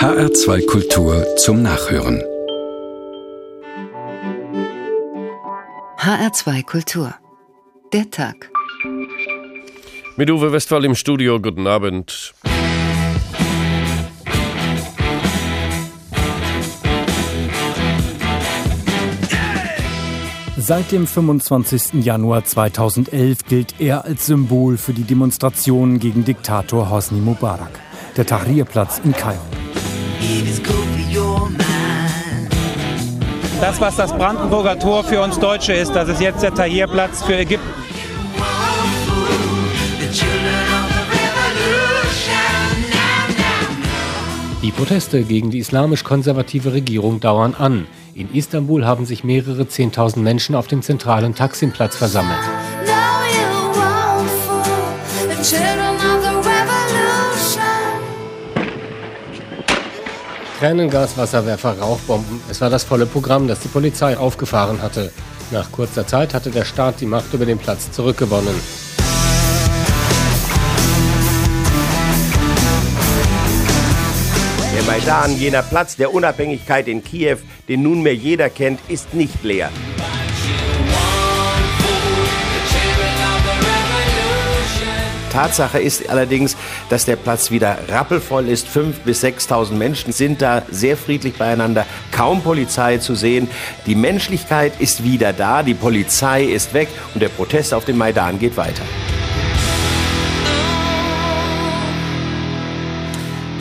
HR2 Kultur zum Nachhören. HR2 Kultur. Der Tag. Mit Uwe Westphal im Studio, guten Abend. Seit dem 25. Januar 2011 gilt er als Symbol für die Demonstrationen gegen Diktator Hosni Mubarak. Der Tahrirplatz in Kairo. Das, was das Brandenburger Tor für uns Deutsche ist, das ist jetzt der Tahrirplatz für Ägypten. Die Proteste gegen die islamisch-konservative Regierung dauern an. In Istanbul haben sich mehrere Zehntausend Menschen auf dem zentralen Taksimplatz versammelt. Tränengas, Wasserwerfer, Rauchbomben. Es war das volle Programm, das die Polizei aufgefahren hatte. Nach kurzer Zeit hatte der Staat die Macht über den Platz zurückgewonnen. Der Maidan, jener Platz der Unabhängigkeit in Kiew, den nunmehr jeder kennt, ist nicht leer. Tatsache ist allerdings, dass der Platz wieder rappelvoll ist. Fünf bis 6.000 Menschen sind da sehr friedlich beieinander. Kaum Polizei zu sehen. Die Menschlichkeit ist wieder da. Die Polizei ist weg und der Protest auf dem Maidan geht weiter.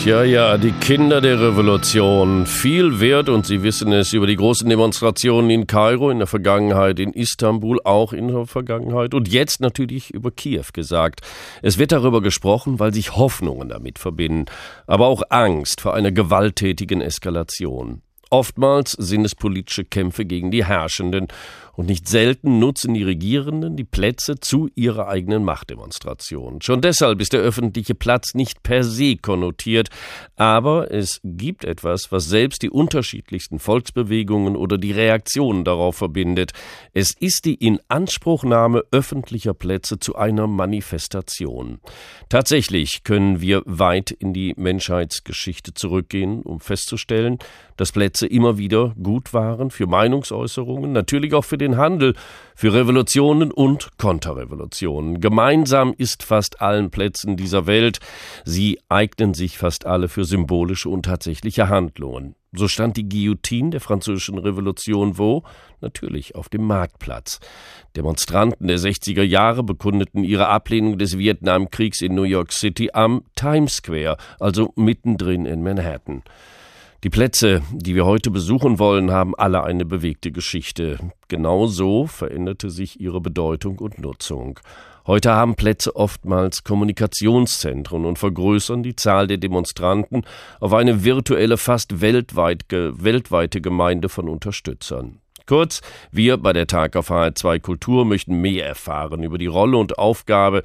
Tja, ja, die Kinder der Revolution. Viel wert und Sie wissen es über die großen Demonstrationen in Kairo in der Vergangenheit, in Istanbul auch in der Vergangenheit und jetzt natürlich über Kiew gesagt. Es wird darüber gesprochen, weil sich Hoffnungen damit verbinden, aber auch Angst vor einer gewalttätigen Eskalation. Oftmals sind es politische Kämpfe gegen die Herrschenden und nicht selten nutzen die Regierenden die Plätze zu ihrer eigenen Machtdemonstration. Schon deshalb ist der öffentliche Platz nicht per se konnotiert, aber es gibt etwas, was selbst die unterschiedlichsten Volksbewegungen oder die Reaktionen darauf verbindet. Es ist die Inanspruchnahme öffentlicher Plätze zu einer Manifestation. Tatsächlich können wir weit in die Menschheitsgeschichte zurückgehen, um festzustellen, dass Plätze immer wieder gut waren für Meinungsäußerungen, natürlich auch für den Handel, für Revolutionen und Konterrevolutionen. Gemeinsam ist fast allen Plätzen dieser Welt, sie eignen sich fast alle für symbolische und tatsächliche Handlungen. So stand die Guillotine der französischen Revolution wo? Natürlich auf dem Marktplatz. Demonstranten der 60er Jahre bekundeten ihre Ablehnung des Vietnamkriegs in New York City am Times Square, also mittendrin in Manhattan. Die Plätze, die wir heute besuchen wollen, haben alle eine bewegte Geschichte. Genauso veränderte sich ihre Bedeutung und Nutzung. Heute haben Plätze oftmals Kommunikationszentren und vergrößern die Zahl der Demonstranten auf eine virtuelle, fast weltweit, weltweite Gemeinde von Unterstützern. Kurz, wir bei der Tag auf HR2 Kultur möchten mehr erfahren über die Rolle und Aufgabe,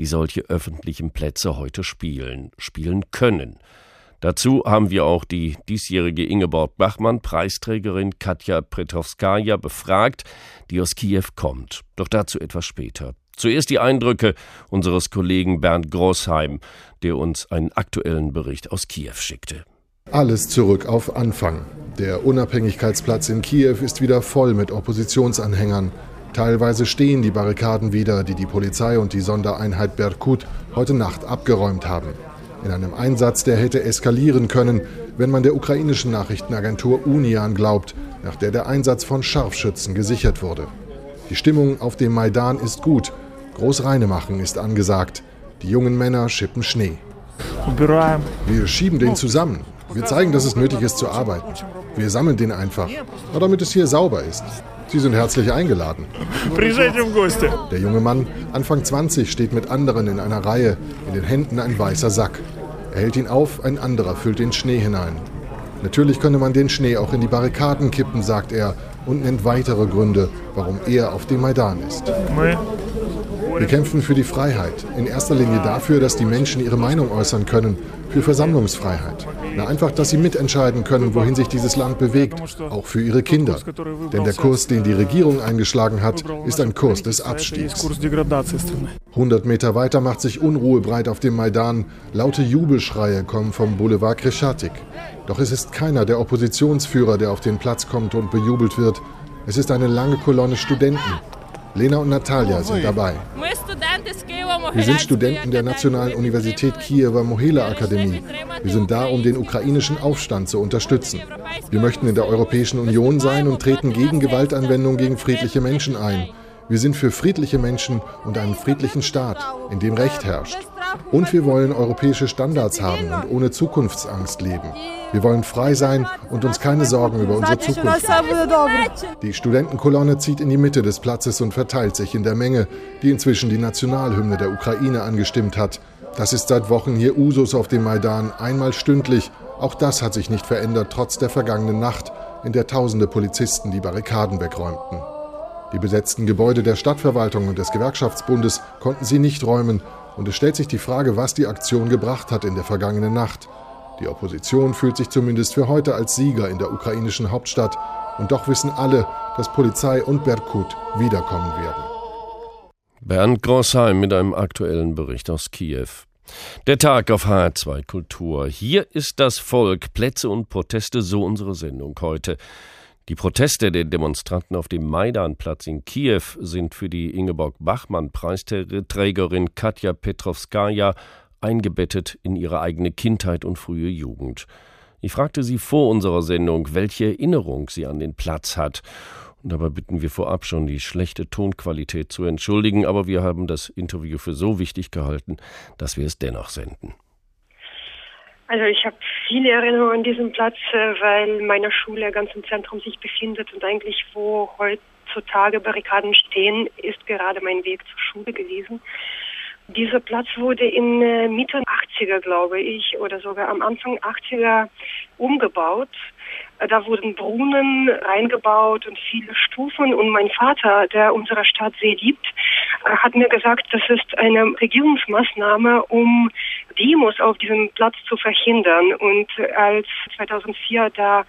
die solche öffentlichen Plätze heute spielen, spielen können. Dazu haben wir auch die diesjährige Ingeborg Bachmann, Preisträgerin Katja Pretowskaja, befragt, die aus Kiew kommt. Doch dazu etwas später. Zuerst die Eindrücke unseres Kollegen Bernd Großheim, der uns einen aktuellen Bericht aus Kiew schickte. Alles zurück auf Anfang. Der Unabhängigkeitsplatz in Kiew ist wieder voll mit Oppositionsanhängern. Teilweise stehen die Barrikaden wieder, die die Polizei und die Sondereinheit Berkut heute Nacht abgeräumt haben. In einem Einsatz, der hätte eskalieren können, wenn man der ukrainischen Nachrichtenagentur Unian glaubt, nach der der Einsatz von Scharfschützen gesichert wurde. Die Stimmung auf dem Maidan ist gut. Großreinemachen ist angesagt. Die jungen Männer schippen Schnee. Wir schieben den zusammen. Wir zeigen, dass es nötig ist zu arbeiten. Wir sammeln den einfach, damit es hier sauber ist. Sie sind herzlich eingeladen. Der junge Mann, Anfang 20, steht mit anderen in einer Reihe, in den Händen ein weißer Sack. Er hält ihn auf, ein anderer füllt den Schnee hinein. Natürlich könne man den Schnee auch in die Barrikaden kippen, sagt er und nennt weitere Gründe, warum er auf dem Maidan ist. Wir kämpfen für die Freiheit. In erster Linie dafür, dass die Menschen ihre Meinung äußern können. Für Versammlungsfreiheit. Na, einfach, dass sie mitentscheiden können, wohin sich dieses Land bewegt. Auch für ihre Kinder. Denn der Kurs, den die Regierung eingeschlagen hat, ist ein Kurs des Abstiegs. 100 Meter weiter macht sich Unruhe breit auf dem Maidan. Laute Jubelschreie kommen vom Boulevard Kreschatik. Doch es ist keiner der Oppositionsführer, der auf den Platz kommt und bejubelt wird. Es ist eine lange Kolonne Studenten. Lena und Natalia sind dabei. Wir sind Studenten der Nationalen Universität Kiewer Mohela Akademie. Wir sind da, um den ukrainischen Aufstand zu unterstützen. Wir möchten in der Europäischen Union sein und treten gegen Gewaltanwendung gegen friedliche Menschen ein. Wir sind für friedliche Menschen und einen friedlichen Staat, in dem Recht herrscht. Und wir wollen europäische Standards haben und ohne Zukunftsangst leben. Wir wollen frei sein und uns keine Sorgen über unsere Zukunft machen. Die Studentenkolonne zieht in die Mitte des Platzes und verteilt sich in der Menge, die inzwischen die Nationalhymne der Ukraine angestimmt hat. Das ist seit Wochen hier Usus auf dem Maidan, einmal stündlich. Auch das hat sich nicht verändert, trotz der vergangenen Nacht, in der tausende Polizisten die Barrikaden wegräumten. Die besetzten Gebäude der Stadtverwaltung und des Gewerkschaftsbundes konnten sie nicht räumen, und es stellt sich die Frage, was die Aktion gebracht hat in der vergangenen Nacht. Die Opposition fühlt sich zumindest für heute als Sieger in der ukrainischen Hauptstadt, und doch wissen alle, dass Polizei und Berkut wiederkommen werden. Bernd Grossheim mit einem aktuellen Bericht aus Kiew. Der Tag auf HR2 Kultur. Hier ist das Volk, Plätze und Proteste, so unsere Sendung heute. Die Proteste der Demonstranten auf dem Maidanplatz in Kiew sind für die Ingeborg-Bachmann-Preisträgerin Katja Petrovskaya eingebettet in ihre eigene Kindheit und frühe Jugend. Ich fragte sie vor unserer Sendung, welche Erinnerung sie an den Platz hat. Und dabei bitten wir vorab schon, die schlechte Tonqualität zu entschuldigen, aber wir haben das Interview für so wichtig gehalten, dass wir es dennoch senden. Also ich habe viele Erinnerungen an diesen Platz, äh, weil meine Schule ganz im Zentrum sich befindet und eigentlich wo heutzutage Barrikaden stehen, ist gerade mein Weg zur Schule gewesen. Dieser Platz wurde in äh, Mitte 80er, glaube ich, oder sogar am Anfang 80er umgebaut. Da wurden Brunnen reingebaut und viele Stufen. Und mein Vater, der unsere Stadt sehr liebt, äh, hat mir gesagt, das ist eine Regierungsmaßnahme, um Demos auf diesem Platz zu verhindern. Und als 2004 da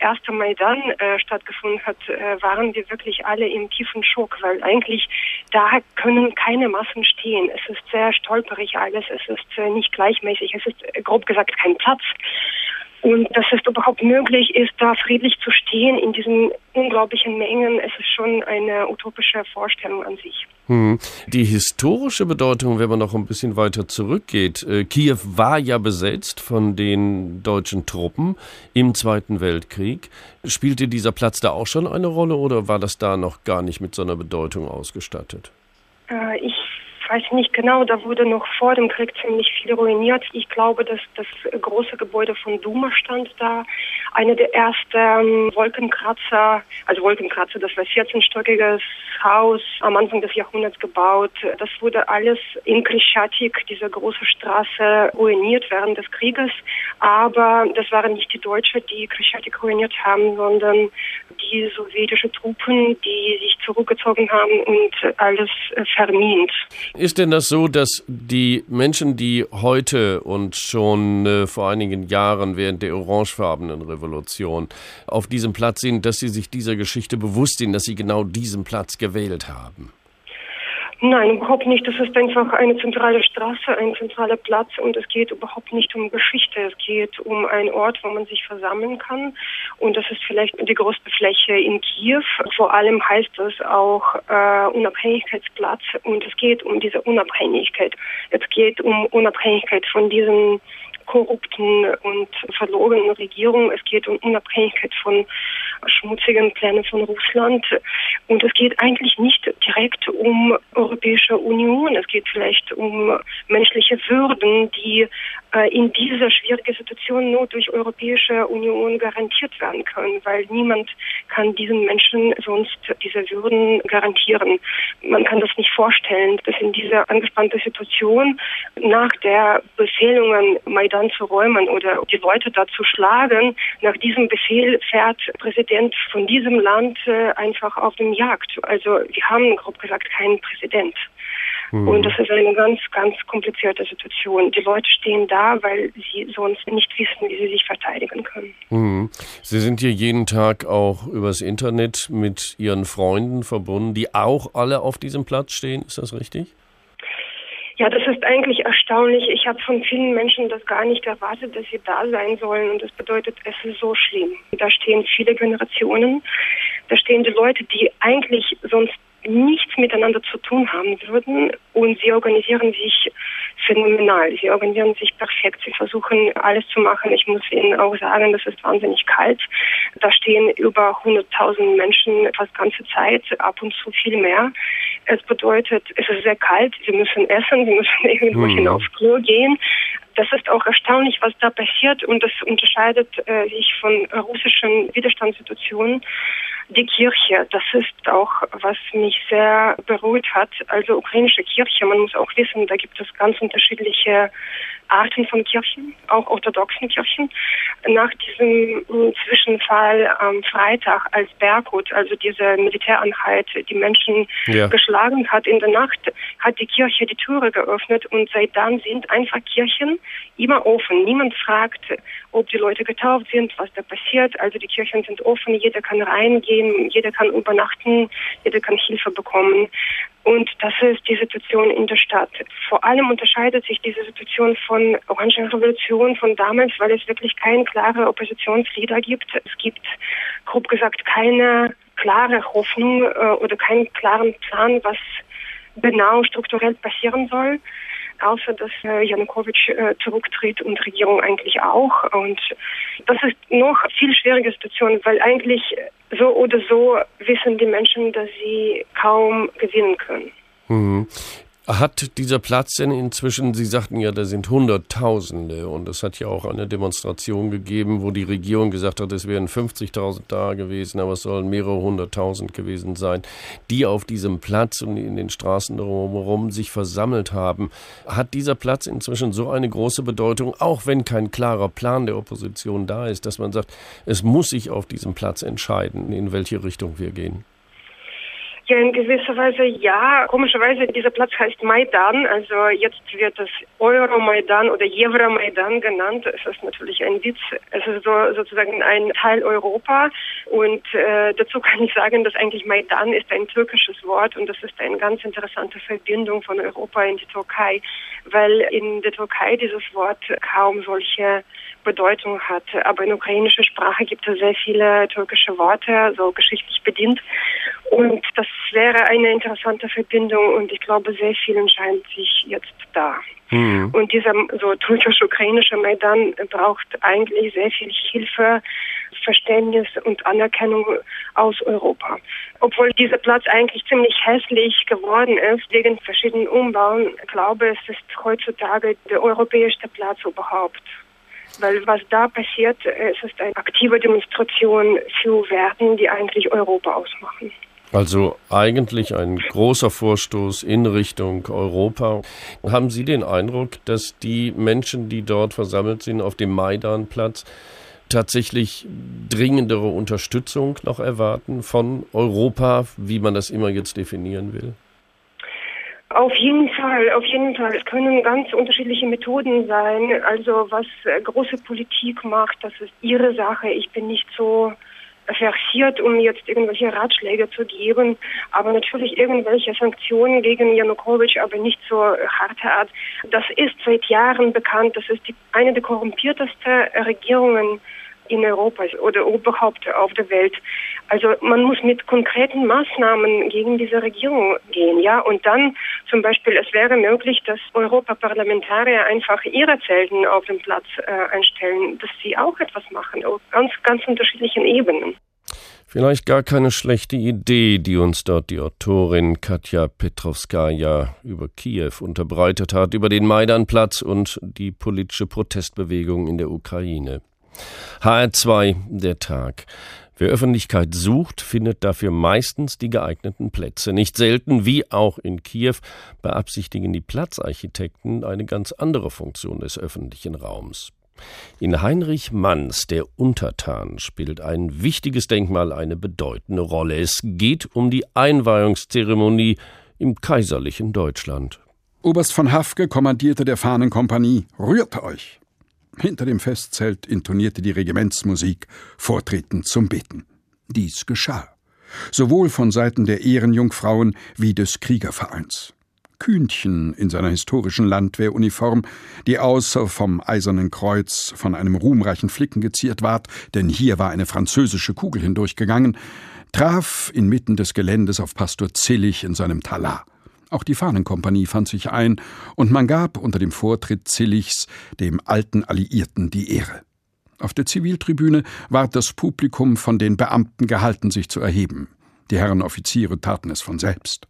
erste Maidan äh, stattgefunden hat, äh, waren wir wirklich alle im tiefen Schock, weil eigentlich da können keine Massen stehen. Es ist sehr stolperig alles, es ist äh, nicht gleichmäßig, es ist äh, grob gesagt kein Platz. Und dass es überhaupt möglich ist, da friedlich zu stehen in diesen unglaublichen Mengen, es ist schon eine utopische Vorstellung an sich. Hm. Die historische Bedeutung, wenn man noch ein bisschen weiter zurückgeht, äh, Kiew war ja besetzt von den deutschen Truppen im Zweiten Weltkrieg. Spielte dieser Platz da auch schon eine Rolle oder war das da noch gar nicht mit so einer Bedeutung ausgestattet? Äh, ich weiß nicht genau, da wurde noch vor dem Krieg ziemlich viel ruiniert. Ich glaube, dass das große Gebäude von Duma stand da. Eine der ersten Wolkenkratzer, also Wolkenkratzer, das war 14-stöckiges Haus am Anfang des Jahrhunderts gebaut. Das wurde alles in Krischatik, diese große Straße, ruiniert während des Krieges. Aber das waren nicht die Deutschen, die Krischatik ruiniert haben, sondern die sowjetische Truppen, die sich zurückgezogen haben und alles vermint. Ist denn das so, dass die Menschen, die heute und schon äh, vor einigen Jahren während der orangefarbenen Revolution auf diesem Platz sind, dass sie sich dieser Geschichte bewusst sind, dass sie genau diesen Platz gewählt haben? Nein, überhaupt nicht. Das ist einfach eine zentrale Straße, ein zentraler Platz und es geht überhaupt nicht um Geschichte. Es geht um einen Ort, wo man sich versammeln kann und das ist vielleicht die größte Fläche in Kiew. Vor allem heißt es auch äh, Unabhängigkeitsplatz und es geht um diese Unabhängigkeit. Es geht um Unabhängigkeit von diesen korrupten und verlorenen Regierung. Es geht um Unabhängigkeit von schmutzigen Plänen von Russland. Und es geht eigentlich nicht direkt um Europäische Union. Es geht vielleicht um menschliche Würden, die äh, in dieser schwierigen Situation nur durch Europäische Union garantiert werden können, weil niemand kann diesen Menschen sonst diese Würden garantieren. Man kann das nicht vorstellen, dass in dieser angespannten Situation nach der Befehlungen Maidan zu räumen oder die Leute da zu schlagen, nach diesem Befehl fährt Präsident von diesem Land äh, einfach auf den Jagd. Also wir haben grob gesagt keinen Präsident. Mhm. Und das ist eine ganz, ganz komplizierte Situation. Die Leute stehen da, weil sie sonst nicht wissen, wie sie sich verteidigen können. Mhm. Sie sind hier jeden Tag auch übers Internet mit Ihren Freunden verbunden, die auch alle auf diesem Platz stehen. Ist das richtig? Ja, das ist eigentlich erstaunlich. Ich habe von vielen Menschen das gar nicht erwartet, dass sie da sein sollen. Und das bedeutet, es ist so schlimm. Da stehen viele Generationen. Da stehen die Leute, die eigentlich sonst nichts miteinander zu tun haben würden und sie organisieren sich phänomenal. Sie organisieren sich perfekt. Sie versuchen alles zu machen. Ich muss Ihnen auch sagen, das ist wahnsinnig kalt. Da stehen über 100.000 Menschen fast ganze Zeit, ab und zu viel mehr. Es bedeutet, es ist sehr kalt. Sie müssen essen, sie müssen irgendwo mhm. aufs Klo gehen. Das ist auch erstaunlich, was da passiert und das unterscheidet äh, sich von russischen Widerstandssituationen die Kirche, das ist auch, was mich sehr beruhigt hat. Also ukrainische Kirche, man muss auch wissen, da gibt es ganz unterschiedliche Arten von Kirchen, auch orthodoxen Kirchen. Nach diesem Zwischenfall am Freitag, als Berghut, also diese Militäreinheit, die Menschen ja. geschlagen hat in der Nacht, hat die Kirche die Türe geöffnet und seit dann sind einfach Kirchen immer offen. Niemand fragt, ob die Leute getauft sind, was da passiert. Also die Kirchen sind offen, jeder kann reingehen, jeder kann übernachten, jeder kann Hilfe bekommen. Und das ist die Situation in der Stadt. Vor allem unterscheidet sich diese Situation von Orangen Revolution von damals, weil es wirklich keine klare Oppositionsleader gibt. Es gibt, grob gesagt, keine klare Hoffnung äh, oder keinen klaren Plan, was genau strukturell passieren soll außer dass äh, Janukowitsch äh, zurücktritt und Regierung eigentlich auch. Und das ist noch viel schwierige Situation, weil eigentlich so oder so wissen die Menschen, dass sie kaum gewinnen können. Mhm. Hat dieser Platz denn inzwischen, Sie sagten ja, da sind Hunderttausende und es hat ja auch eine Demonstration gegeben, wo die Regierung gesagt hat, es wären 50.000 da gewesen, aber es sollen mehrere hunderttausend gewesen sein, die auf diesem Platz und in den Straßen drumherum sich versammelt haben. Hat dieser Platz inzwischen so eine große Bedeutung, auch wenn kein klarer Plan der Opposition da ist, dass man sagt, es muss sich auf diesem Platz entscheiden, in welche Richtung wir gehen? Ja, in gewisser Weise ja. Komischerweise, dieser Platz heißt Maidan. Also jetzt wird es Euro-Maidan oder Euro-Maidan genannt. Es ist natürlich ein Witz. Es ist so, sozusagen ein Teil Europa. Und äh, dazu kann ich sagen, dass eigentlich Maidan ist ein türkisches Wort und das ist eine ganz interessante Verbindung von Europa in die Türkei, weil in der Türkei dieses Wort kaum solche Bedeutung hat. Aber in ukrainischer Sprache gibt es sehr viele türkische Worte, so geschichtlich bedient. Und das wäre eine interessante Verbindung und ich glaube, sehr viel entscheidet sich jetzt da. Mhm. Und dieser so türkisch-ukrainische Maidan braucht eigentlich sehr viel Hilfe, Verständnis und Anerkennung aus Europa. Obwohl dieser Platz eigentlich ziemlich hässlich geworden ist wegen verschiedenen Umbauen, glaube ich, es ist heutzutage der europäischste Platz überhaupt. Weil was da passiert, es ist eine aktive Demonstration für Werten, die eigentlich Europa ausmachen. Also eigentlich ein großer Vorstoß in Richtung Europa. Haben Sie den Eindruck, dass die Menschen, die dort versammelt sind auf dem Maidanplatz, tatsächlich dringendere Unterstützung noch erwarten von Europa, wie man das immer jetzt definieren will? Auf jeden Fall, auf jeden Fall. Es können ganz unterschiedliche Methoden sein. Also was äh, große Politik macht, das ist ihre Sache. Ich bin nicht so versiert, um jetzt irgendwelche Ratschläge zu geben, aber natürlich irgendwelche Sanktionen gegen Janukowitsch, aber nicht so harte Art. Das ist seit Jahren bekannt. Das ist die, eine der korrumpiertesten Regierungen in Europa oder überhaupt auf der Welt. Also man muss mit konkreten Maßnahmen gegen diese Regierung gehen, ja. Und dann zum Beispiel, es wäre möglich, dass Europaparlamentarier einfach ihre Zelten auf dem Platz äh, einstellen, dass sie auch etwas machen, auf ganz, ganz unterschiedlichen Ebenen. Vielleicht gar keine schlechte Idee, die uns dort die Autorin Katja Petrovskaya über Kiew unterbreitet hat, über den Maidanplatz und die politische Protestbewegung in der Ukraine. HR2 der Tag. Wer Öffentlichkeit sucht, findet dafür meistens die geeigneten Plätze. Nicht selten, wie auch in Kiew, beabsichtigen die Platzarchitekten eine ganz andere Funktion des öffentlichen Raums. In Heinrich Manns Der Untertan spielt ein wichtiges Denkmal eine bedeutende Rolle. Es geht um die Einweihungszeremonie im kaiserlichen Deutschland. Oberst von Hafke kommandierte der Fahnenkompanie Rührt euch! Hinter dem Festzelt intonierte die Regimentsmusik, vortretend zum Beten. Dies geschah. Sowohl von Seiten der Ehrenjungfrauen wie des Kriegervereins. Kühnchen in seiner historischen Landwehruniform, die außer vom Eisernen Kreuz von einem ruhmreichen Flicken geziert ward, denn hier war eine französische Kugel hindurchgegangen, traf inmitten des Geländes auf Pastor Zillig in seinem Talar. Auch die Fahnenkompanie fand sich ein, und man gab unter dem Vortritt Zillichs dem alten Alliierten die Ehre. Auf der Ziviltribüne ward das Publikum von den Beamten gehalten, sich zu erheben. Die Herren Offiziere taten es von selbst.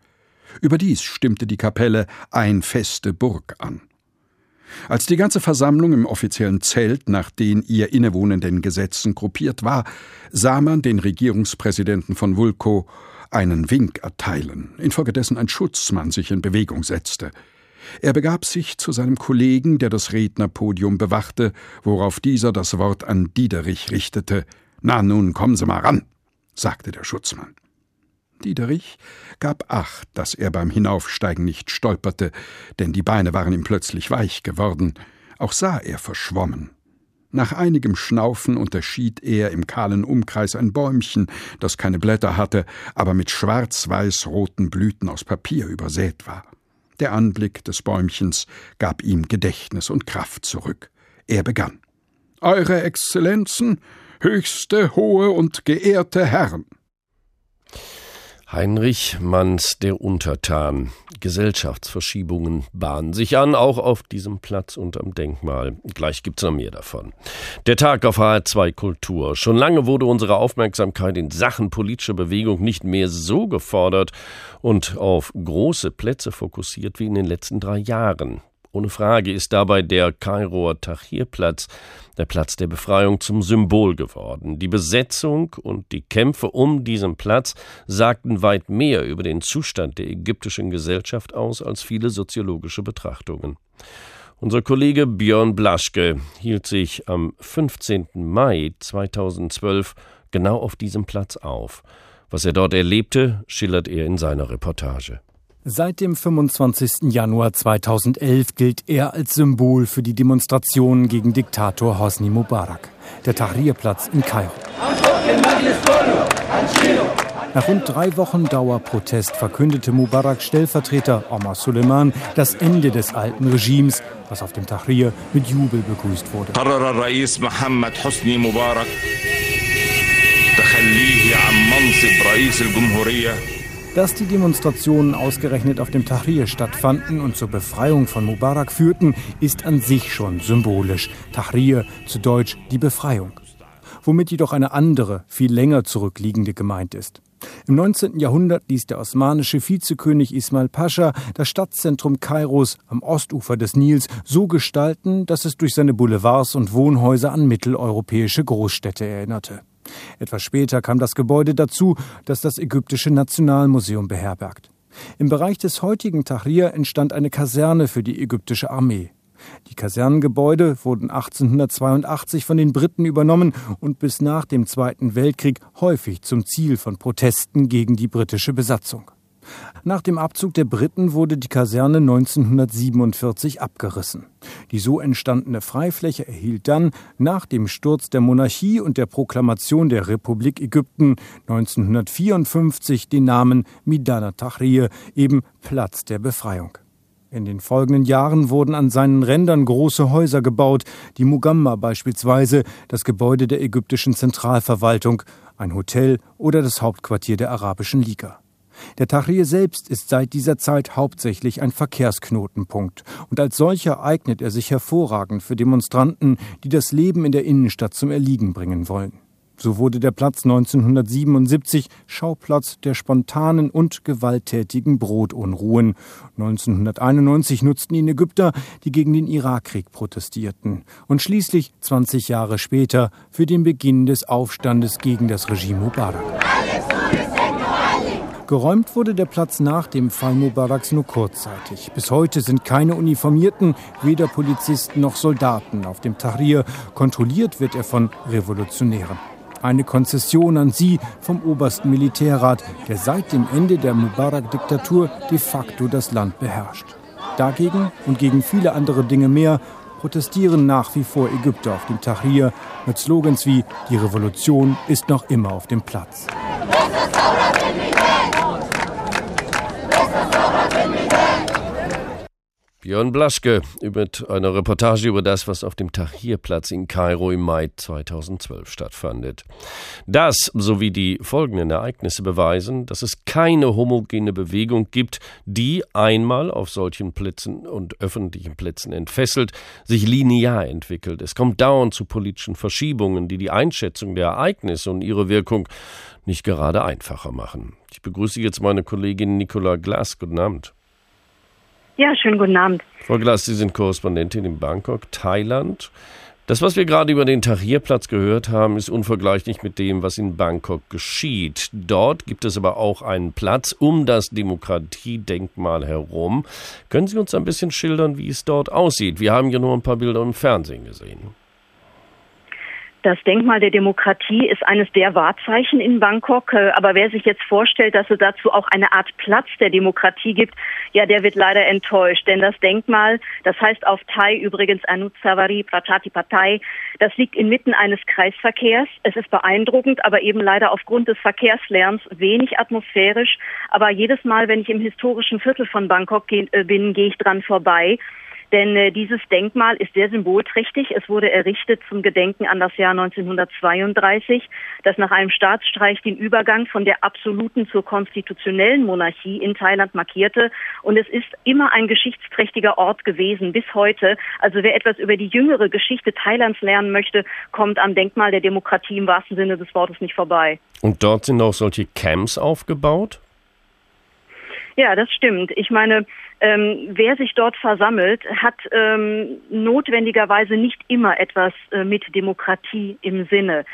Überdies stimmte die Kapelle ein feste Burg an. Als die ganze Versammlung im offiziellen Zelt nach den ihr innewohnenden Gesetzen gruppiert war, sah man den Regierungspräsidenten von Vulko einen Wink erteilen, infolgedessen ein Schutzmann sich in Bewegung setzte. Er begab sich zu seinem Kollegen, der das Rednerpodium bewachte, worauf dieser das Wort an Diederich richtete. Na nun, kommen Sie mal ran, sagte der Schutzmann. Diederich gab acht, dass er beim Hinaufsteigen nicht stolperte, denn die Beine waren ihm plötzlich weich geworden. Auch sah er verschwommen. Nach einigem Schnaufen unterschied er im kahlen Umkreis ein Bäumchen, das keine Blätter hatte, aber mit schwarz-weiß-roten Blüten aus Papier übersät war. Der Anblick des Bäumchens gab ihm Gedächtnis und Kraft zurück. Er begann. Eure Exzellenzen, höchste, hohe und geehrte Herren. Heinrich Manns der Untertan. Gesellschaftsverschiebungen bahnen sich an, auch auf diesem Platz und am Denkmal. Gleich gibt's noch mehr davon. Der Tag auf HR2 Kultur. Schon lange wurde unsere Aufmerksamkeit in Sachen politischer Bewegung nicht mehr so gefordert und auf große Plätze fokussiert wie in den letzten drei Jahren. Ohne Frage ist dabei der Kairoer Tahrirplatz, der Platz der Befreiung, zum Symbol geworden. Die Besetzung und die Kämpfe um diesen Platz sagten weit mehr über den Zustand der ägyptischen Gesellschaft aus als viele soziologische Betrachtungen. Unser Kollege Björn Blaschke hielt sich am 15. Mai 2012 genau auf diesem Platz auf. Was er dort erlebte, schildert er in seiner Reportage. Seit dem 25. Januar 2011 gilt er als Symbol für die Demonstrationen gegen Diktator Hosni Mubarak. Der Tahrirplatz in Kairo. Nach rund drei Wochen Dauerprotest verkündete Mubaraks Stellvertreter Omar Suleiman das Ende des alten Regimes, was auf dem Tahrir mit Jubel begrüßt wurde. Dass die Demonstrationen ausgerechnet auf dem Tahrir stattfanden und zur Befreiung von Mubarak führten, ist an sich schon symbolisch. Tahrir, zu Deutsch die Befreiung. Womit jedoch eine andere, viel länger zurückliegende gemeint ist. Im 19. Jahrhundert ließ der osmanische Vizekönig Ismail Pascha das Stadtzentrum Kairos am Ostufer des Nils so gestalten, dass es durch seine Boulevards und Wohnhäuser an mitteleuropäische Großstädte erinnerte. Etwas später kam das Gebäude dazu, das das Ägyptische Nationalmuseum beherbergt. Im Bereich des heutigen Tahrir entstand eine Kaserne für die ägyptische Armee. Die Kasernengebäude wurden 1882 von den Briten übernommen und bis nach dem Zweiten Weltkrieg häufig zum Ziel von Protesten gegen die britische Besatzung. Nach dem Abzug der Briten wurde die Kaserne 1947 abgerissen. Die so entstandene Freifläche erhielt dann nach dem Sturz der Monarchie und der Proklamation der Republik Ägypten 1954 den Namen Midana Tahrir, eben Platz der Befreiung. In den folgenden Jahren wurden an seinen Rändern große Häuser gebaut, die Mugamma beispielsweise, das Gebäude der ägyptischen Zentralverwaltung, ein Hotel oder das Hauptquartier der Arabischen Liga. Der Tahrir selbst ist seit dieser Zeit hauptsächlich ein Verkehrsknotenpunkt und als solcher eignet er sich hervorragend für Demonstranten, die das Leben in der Innenstadt zum Erliegen bringen wollen. So wurde der Platz 1977 Schauplatz der spontanen und gewalttätigen Brotunruhen. 1991 nutzten ihn Ägypter, die gegen den Irakkrieg protestierten. Und schließlich, 20 Jahre später, für den Beginn des Aufstandes gegen das Regime Mubarak. Geräumt wurde der Platz nach dem Fall Mubaraks nur kurzzeitig. Bis heute sind keine Uniformierten, weder Polizisten noch Soldaten auf dem Tahrir. Kontrolliert wird er von Revolutionären. Eine Konzession an sie vom obersten Militärrat, der seit dem Ende der Mubarak-Diktatur de facto das Land beherrscht. Dagegen und gegen viele andere Dinge mehr protestieren nach wie vor Ägypter auf dem Tahrir mit Slogans wie Die Revolution ist noch immer auf dem Platz. Björn Blaschke mit einer Reportage über das, was auf dem Tahrirplatz in Kairo im Mai 2012 stattfand. Das sowie die folgenden Ereignisse beweisen, dass es keine homogene Bewegung gibt, die einmal auf solchen Plätzen und öffentlichen Plätzen entfesselt, sich linear entwickelt. Es kommt dauernd zu politischen Verschiebungen, die die Einschätzung der Ereignisse und ihre Wirkung nicht gerade einfacher machen. Ich begrüße jetzt meine Kollegin Nicola Glass. Guten Abend. Ja, schönen guten Abend. Frau Glass, Sie sind Korrespondentin in Bangkok, Thailand. Das, was wir gerade über den Tahrirplatz gehört haben, ist unvergleichlich mit dem, was in Bangkok geschieht. Dort gibt es aber auch einen Platz um das Demokratiedenkmal herum. Können Sie uns ein bisschen schildern, wie es dort aussieht? Wir haben ja nur ein paar Bilder im Fernsehen gesehen. Das Denkmal der Demokratie ist eines der Wahrzeichen in Bangkok. Äh, aber wer sich jetzt vorstellt, dass es dazu auch eine Art Platz der Demokratie gibt, ja, der wird leider enttäuscht. Denn das Denkmal, das heißt auf Thai übrigens Anutsavari Prachati Patai, das liegt inmitten eines Kreisverkehrs. Es ist beeindruckend, aber eben leider aufgrund des Verkehrslärms wenig atmosphärisch. Aber jedes Mal, wenn ich im historischen Viertel von Bangkok äh, bin, gehe ich dran vorbei. Denn äh, dieses Denkmal ist sehr symbolträchtig. Es wurde errichtet zum Gedenken an das Jahr 1932, das nach einem Staatsstreich den Übergang von der absoluten zur konstitutionellen Monarchie in Thailand markierte. Und es ist immer ein geschichtsträchtiger Ort gewesen bis heute. Also wer etwas über die jüngere Geschichte Thailands lernen möchte, kommt am Denkmal der Demokratie im wahrsten Sinne des Wortes nicht vorbei. Und dort sind auch solche Camps aufgebaut? Ja, das stimmt. Ich meine, ähm, wer sich dort versammelt, hat ähm, notwendigerweise nicht immer etwas äh, mit Demokratie im Sinne.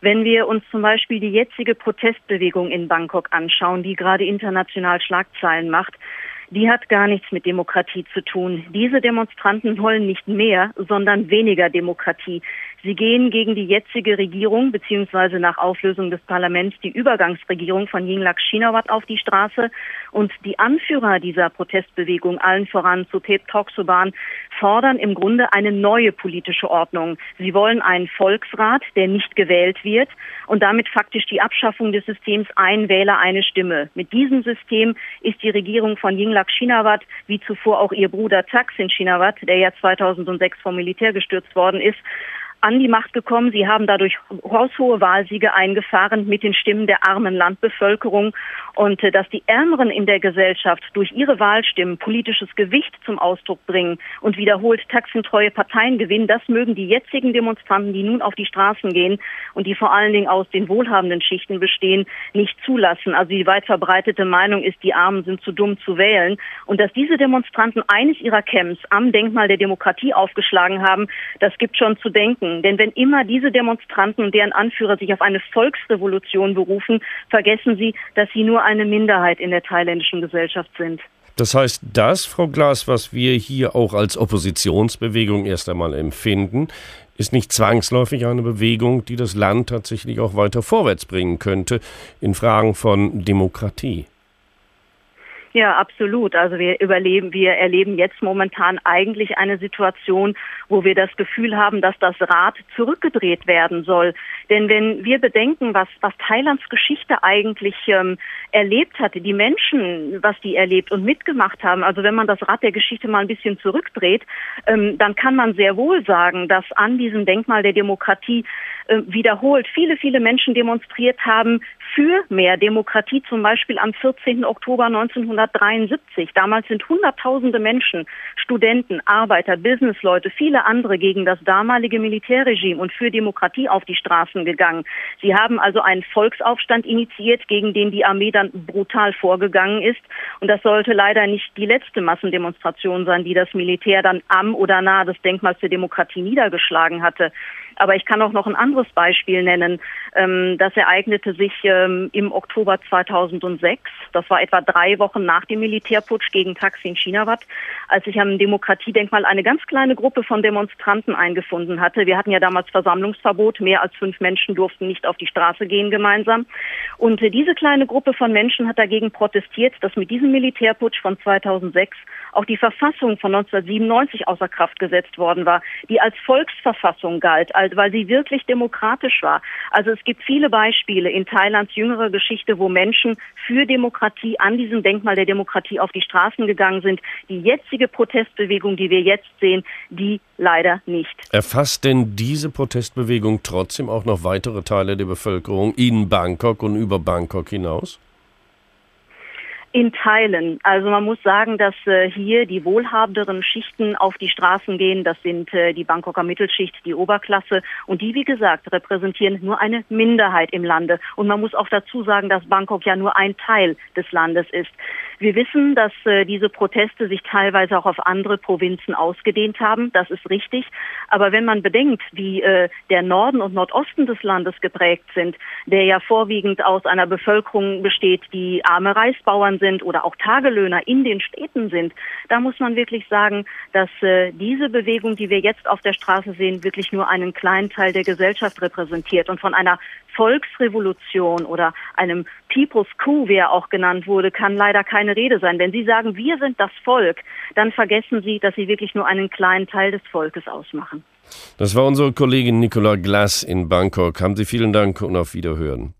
Wenn wir uns zum Beispiel die jetzige Protestbewegung in Bangkok anschauen, die gerade international Schlagzeilen macht, die hat gar nichts mit Demokratie zu tun. Diese Demonstranten wollen nicht mehr, sondern weniger Demokratie. Sie gehen gegen die jetzige Regierung beziehungsweise nach Auflösung des Parlaments die Übergangsregierung von Yingluck Shinawat auf die Straße und die Anführer dieser Protestbewegung, allen voran Supet Toksoban, fordern im Grunde eine neue politische Ordnung. Sie wollen einen Volksrat, der nicht gewählt wird und damit faktisch die Abschaffung des Systems ein Wähler, eine Stimme. Mit diesem System ist die Regierung von Yingluck Shinawat, wie zuvor auch ihr Bruder Thaksin Shinawat, der ja 2006 vom Militär gestürzt worden ist, an die Macht gekommen. Sie haben dadurch haushohe Wahlsiege eingefahren mit den Stimmen der armen Landbevölkerung und äh, dass die Ärmeren in der Gesellschaft durch ihre Wahlstimmen politisches Gewicht zum Ausdruck bringen und wiederholt taxentreue Parteien gewinnen, das mögen die jetzigen Demonstranten, die nun auf die Straßen gehen und die vor allen Dingen aus den wohlhabenden Schichten bestehen, nicht zulassen. Also die weit verbreitete Meinung ist, die Armen sind zu dumm zu wählen und dass diese Demonstranten eines ihrer Camps am Denkmal der Demokratie aufgeschlagen haben, das gibt schon zu denken. Denn wenn immer diese Demonstranten und deren Anführer sich auf eine Volksrevolution berufen, vergessen sie, dass sie nur eine Minderheit in der thailändischen Gesellschaft sind. Das heißt, das, Frau Glas, was wir hier auch als Oppositionsbewegung erst einmal empfinden, ist nicht zwangsläufig eine Bewegung, die das Land tatsächlich auch weiter vorwärts bringen könnte in Fragen von Demokratie. Ja, absolut. Also wir überleben, wir erleben jetzt momentan eigentlich eine Situation, wo wir das Gefühl haben, dass das Rad zurückgedreht werden soll. Denn wenn wir bedenken, was, was Thailands Geschichte eigentlich ähm, erlebt hatte, die Menschen, was die erlebt und mitgemacht haben, also wenn man das Rad der Geschichte mal ein bisschen zurückdreht, ähm, dann kann man sehr wohl sagen, dass an diesem Denkmal der Demokratie äh, wiederholt viele, viele Menschen demonstriert haben für mehr Demokratie, zum Beispiel am 14. Oktober 1973. Damals sind Hunderttausende Menschen, Studenten, Arbeiter, Businessleute, viele andere gegen das damalige Militärregime und für Demokratie auf die Straßen gegangen. Sie haben also einen Volksaufstand initiiert, gegen den die Armee dann brutal vorgegangen ist. Und das sollte leider nicht die letzte Massendemonstration sein, die das Militär dann am oder nahe des Denkmals der Demokratie niedergeschlagen hatte. Aber ich kann auch noch ein anderes Beispiel nennen. Ähm, das ereignete sich äh, ähm, im Oktober 2006. Das war etwa drei Wochen nach dem Militärputsch gegen Taksin Shinawat, als sich am Demokratiedenkmal eine ganz kleine Gruppe von Demonstranten eingefunden hatte. Wir hatten ja damals Versammlungsverbot. Mehr als fünf Menschen durften nicht auf die Straße gehen gemeinsam. Und äh, diese kleine Gruppe von Menschen hat dagegen protestiert, dass mit diesem Militärputsch von 2006 auch die Verfassung von 1997 außer Kraft gesetzt worden war, die als Volksverfassung galt, weil sie wirklich demokratisch war. Also es gibt viele Beispiele in Thailands jüngerer Geschichte, wo Menschen für Demokratie an diesem Denkmal der Demokratie auf die Straßen gegangen sind. Die jetzige Protestbewegung, die wir jetzt sehen, die leider nicht. Erfasst denn diese Protestbewegung trotzdem auch noch weitere Teile der Bevölkerung in Bangkok und über Bangkok hinaus? In Teilen. Also man muss sagen, dass äh, hier die wohlhabenderen Schichten auf die Straßen gehen. Das sind äh, die Bangkoker Mittelschicht, die Oberklasse. Und die, wie gesagt, repräsentieren nur eine Minderheit im Lande. Und man muss auch dazu sagen, dass Bangkok ja nur ein Teil des Landes ist. Wir wissen, dass äh, diese Proteste sich teilweise auch auf andere Provinzen ausgedehnt haben. Das ist richtig. Aber wenn man bedenkt, wie äh, der Norden und Nordosten des Landes geprägt sind, der ja vorwiegend aus einer Bevölkerung besteht, die arme Reisbauern sind oder auch Tagelöhner in den Städten sind, da muss man wirklich sagen, dass äh, diese Bewegung, die wir jetzt auf der Straße sehen, wirklich nur einen kleinen Teil der Gesellschaft repräsentiert und von einer Volksrevolution oder einem People's Coup, wie er auch genannt wurde, kann leider keine Rede sein. Wenn Sie sagen, wir sind das Volk, dann vergessen Sie, dass Sie wirklich nur einen kleinen Teil des Volkes ausmachen. Das war unsere Kollegin Nicola Glass in Bangkok. Haben Sie vielen Dank und auf Wiederhören.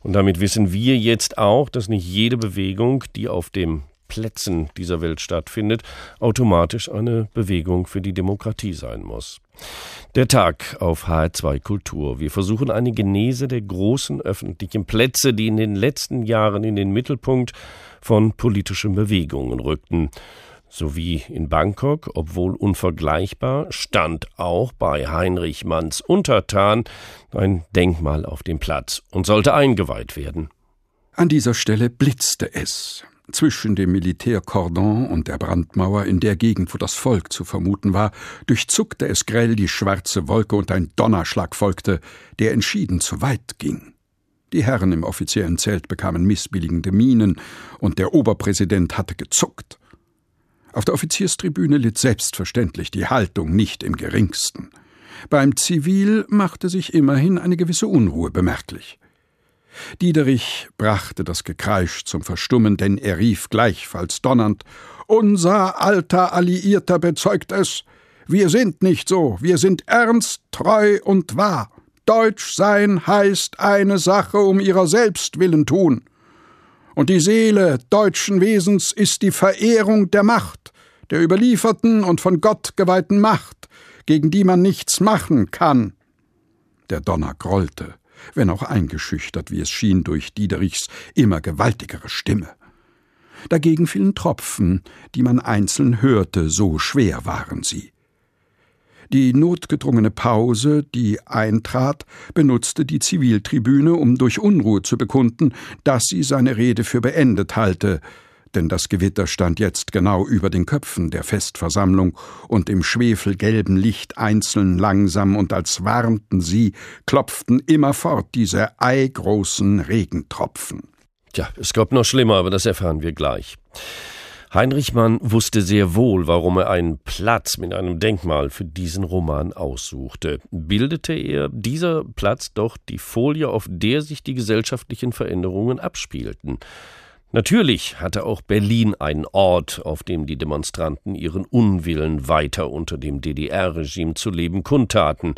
Und damit wissen wir jetzt auch, dass nicht jede Bewegung, die auf dem Plätzen dieser Welt stattfindet, automatisch eine Bewegung für die Demokratie sein muss. Der Tag auf HR2 Kultur. Wir versuchen eine Genese der großen öffentlichen Plätze, die in den letzten Jahren in den Mittelpunkt von politischen Bewegungen rückten. So wie in Bangkok, obwohl unvergleichbar, stand auch bei Heinrich Manns Untertan ein Denkmal auf dem Platz und sollte eingeweiht werden. An dieser Stelle blitzte es zwischen dem Militärkordon und der Brandmauer in der Gegend, wo das Volk zu vermuten war, durchzuckte es grell die schwarze Wolke und ein Donnerschlag folgte, der entschieden zu weit ging. Die Herren im offiziellen Zelt bekamen missbilligende Mienen, und der Oberpräsident hatte gezuckt. Auf der Offizierstribüne litt selbstverständlich die Haltung nicht im geringsten. Beim Zivil machte sich immerhin eine gewisse Unruhe bemerklich. Diederich brachte das Gekreisch zum Verstummen, denn er rief gleichfalls donnernd Unser alter Alliierter bezeugt es. Wir sind nicht so, wir sind ernst, treu und wahr. Deutsch sein heißt eine Sache um ihrer selbst willen tun. Und die Seele deutschen Wesens ist die Verehrung der Macht, der überlieferten und von Gott geweihten Macht, gegen die man nichts machen kann. Der Donner grollte wenn auch eingeschüchtert, wie es schien, durch Diederichs immer gewaltigere Stimme. Dagegen fielen Tropfen, die man einzeln hörte, so schwer waren sie. Die notgedrungene Pause, die eintrat, benutzte die Ziviltribüne, um durch Unruhe zu bekunden, dass sie seine Rede für beendet halte, denn das Gewitter stand jetzt genau über den Köpfen der Festversammlung, und im schwefelgelben Licht einzeln langsam und als warnten sie, klopften immerfort diese eigroßen Regentropfen. Tja, es gab noch schlimmer, aber das erfahren wir gleich. Heinrich Mann wusste sehr wohl, warum er einen Platz mit einem Denkmal für diesen Roman aussuchte. Bildete er dieser Platz doch die Folie, auf der sich die gesellschaftlichen Veränderungen abspielten. Natürlich hatte auch Berlin einen Ort, auf dem die Demonstranten ihren Unwillen weiter unter dem DDR-Regime zu leben kundtaten,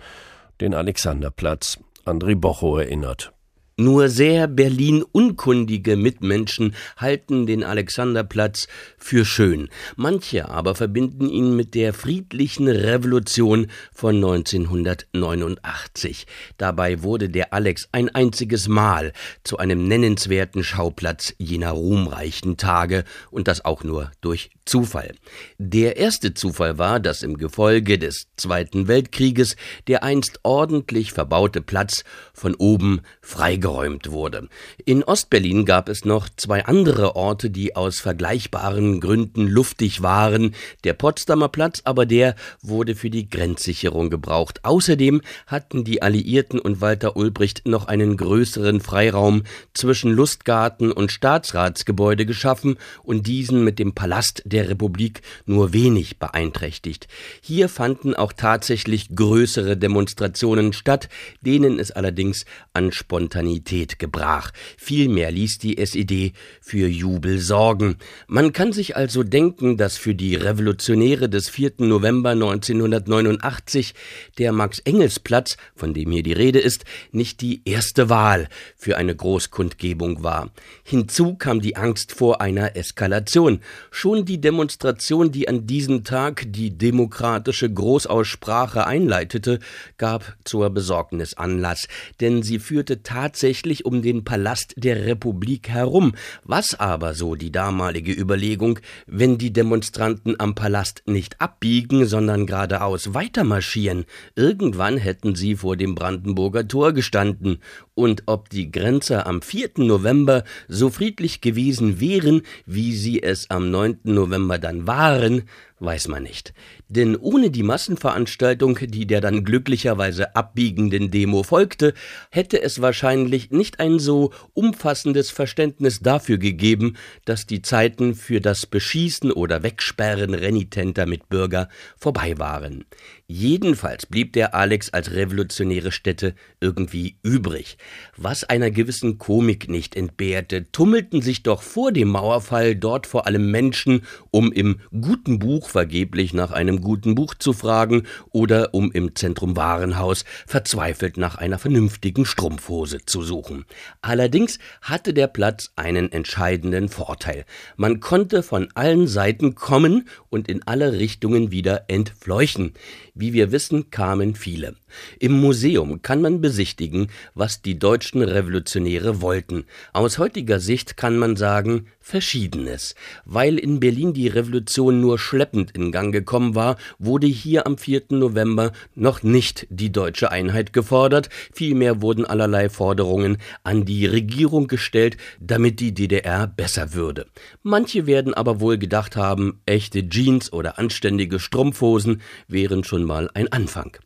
den Alexanderplatz. André Bocho erinnert. Nur sehr Berlin-unkundige Mitmenschen halten den Alexanderplatz für schön. Manche aber verbinden ihn mit der friedlichen Revolution von 1989. Dabei wurde der Alex ein einziges Mal zu einem nennenswerten Schauplatz jener ruhmreichen Tage und das auch nur durch Zufall. Der erste Zufall war, dass im Gefolge des Zweiten Weltkrieges der einst ordentlich verbaute Platz von oben freigeräumt abgeräumt wurde. In Ostberlin gab es noch zwei andere Orte, die aus vergleichbaren Gründen luftig waren. Der Potsdamer Platz, aber der wurde für die Grenzsicherung gebraucht. Außerdem hatten die Alliierten und Walter Ulbricht noch einen größeren Freiraum zwischen Lustgarten und Staatsratsgebäude geschaffen und diesen mit dem Palast der Republik nur wenig beeinträchtigt. Hier fanden auch tatsächlich größere Demonstrationen statt, denen es allerdings an Spontanität gebrach. Vielmehr ließ die SED für Jubel sorgen. Man kann sich also denken, dass für die Revolutionäre des 4. November 1989 der Max-Engels-Platz, von dem hier die Rede ist, nicht die erste Wahl für eine Großkundgebung war. Hinzu kam die Angst vor einer Eskalation. Schon die Demonstration, die an diesem Tag die demokratische Großaussprache einleitete, gab zur Besorgnis Anlass, denn sie führte tatsächlich um den Palast der Republik herum. Was aber, so die damalige Überlegung, wenn die Demonstranten am Palast nicht abbiegen, sondern geradeaus weitermarschieren? Irgendwann hätten sie vor dem Brandenburger Tor gestanden und ob die Grenzer am 4. November so friedlich gewesen wären, wie sie es am 9. November dann waren, weiß man nicht. Denn ohne die Massenveranstaltung, die der dann glücklicherweise abbiegenden Demo folgte, hätte es wahrscheinlich nicht ein so umfassendes Verständnis dafür gegeben, dass die Zeiten für das Beschießen oder Wegsperren renitenter Mitbürger vorbei waren. Jedenfalls blieb der Alex als revolutionäre Stätte irgendwie übrig. Was einer gewissen Komik nicht entbehrte, tummelten sich doch vor dem Mauerfall dort vor allem Menschen, um im guten Buch vergeblich nach einem guten Buch zu fragen oder um im Zentrum Warenhaus verzweifelt nach einer vernünftigen Strumpfhose zu suchen. Allerdings hatte der Platz einen entscheidenden Vorteil. Man konnte von allen Seiten kommen und in alle Richtungen wieder entfleuchen. Wie wir wissen, kamen viele. Im Museum kann man besichtigen, was die deutschen Revolutionäre wollten. Aus heutiger Sicht kann man sagen, Verschiedenes. Weil in Berlin die Revolution nur schleppend in Gang gekommen war, wurde hier am 4. November noch nicht die deutsche Einheit gefordert, vielmehr wurden allerlei Forderungen an die Regierung gestellt, damit die DDR besser würde. Manche werden aber wohl gedacht haben, echte Jeans oder anständige Strumpfhosen wären schon mal ein Anfang.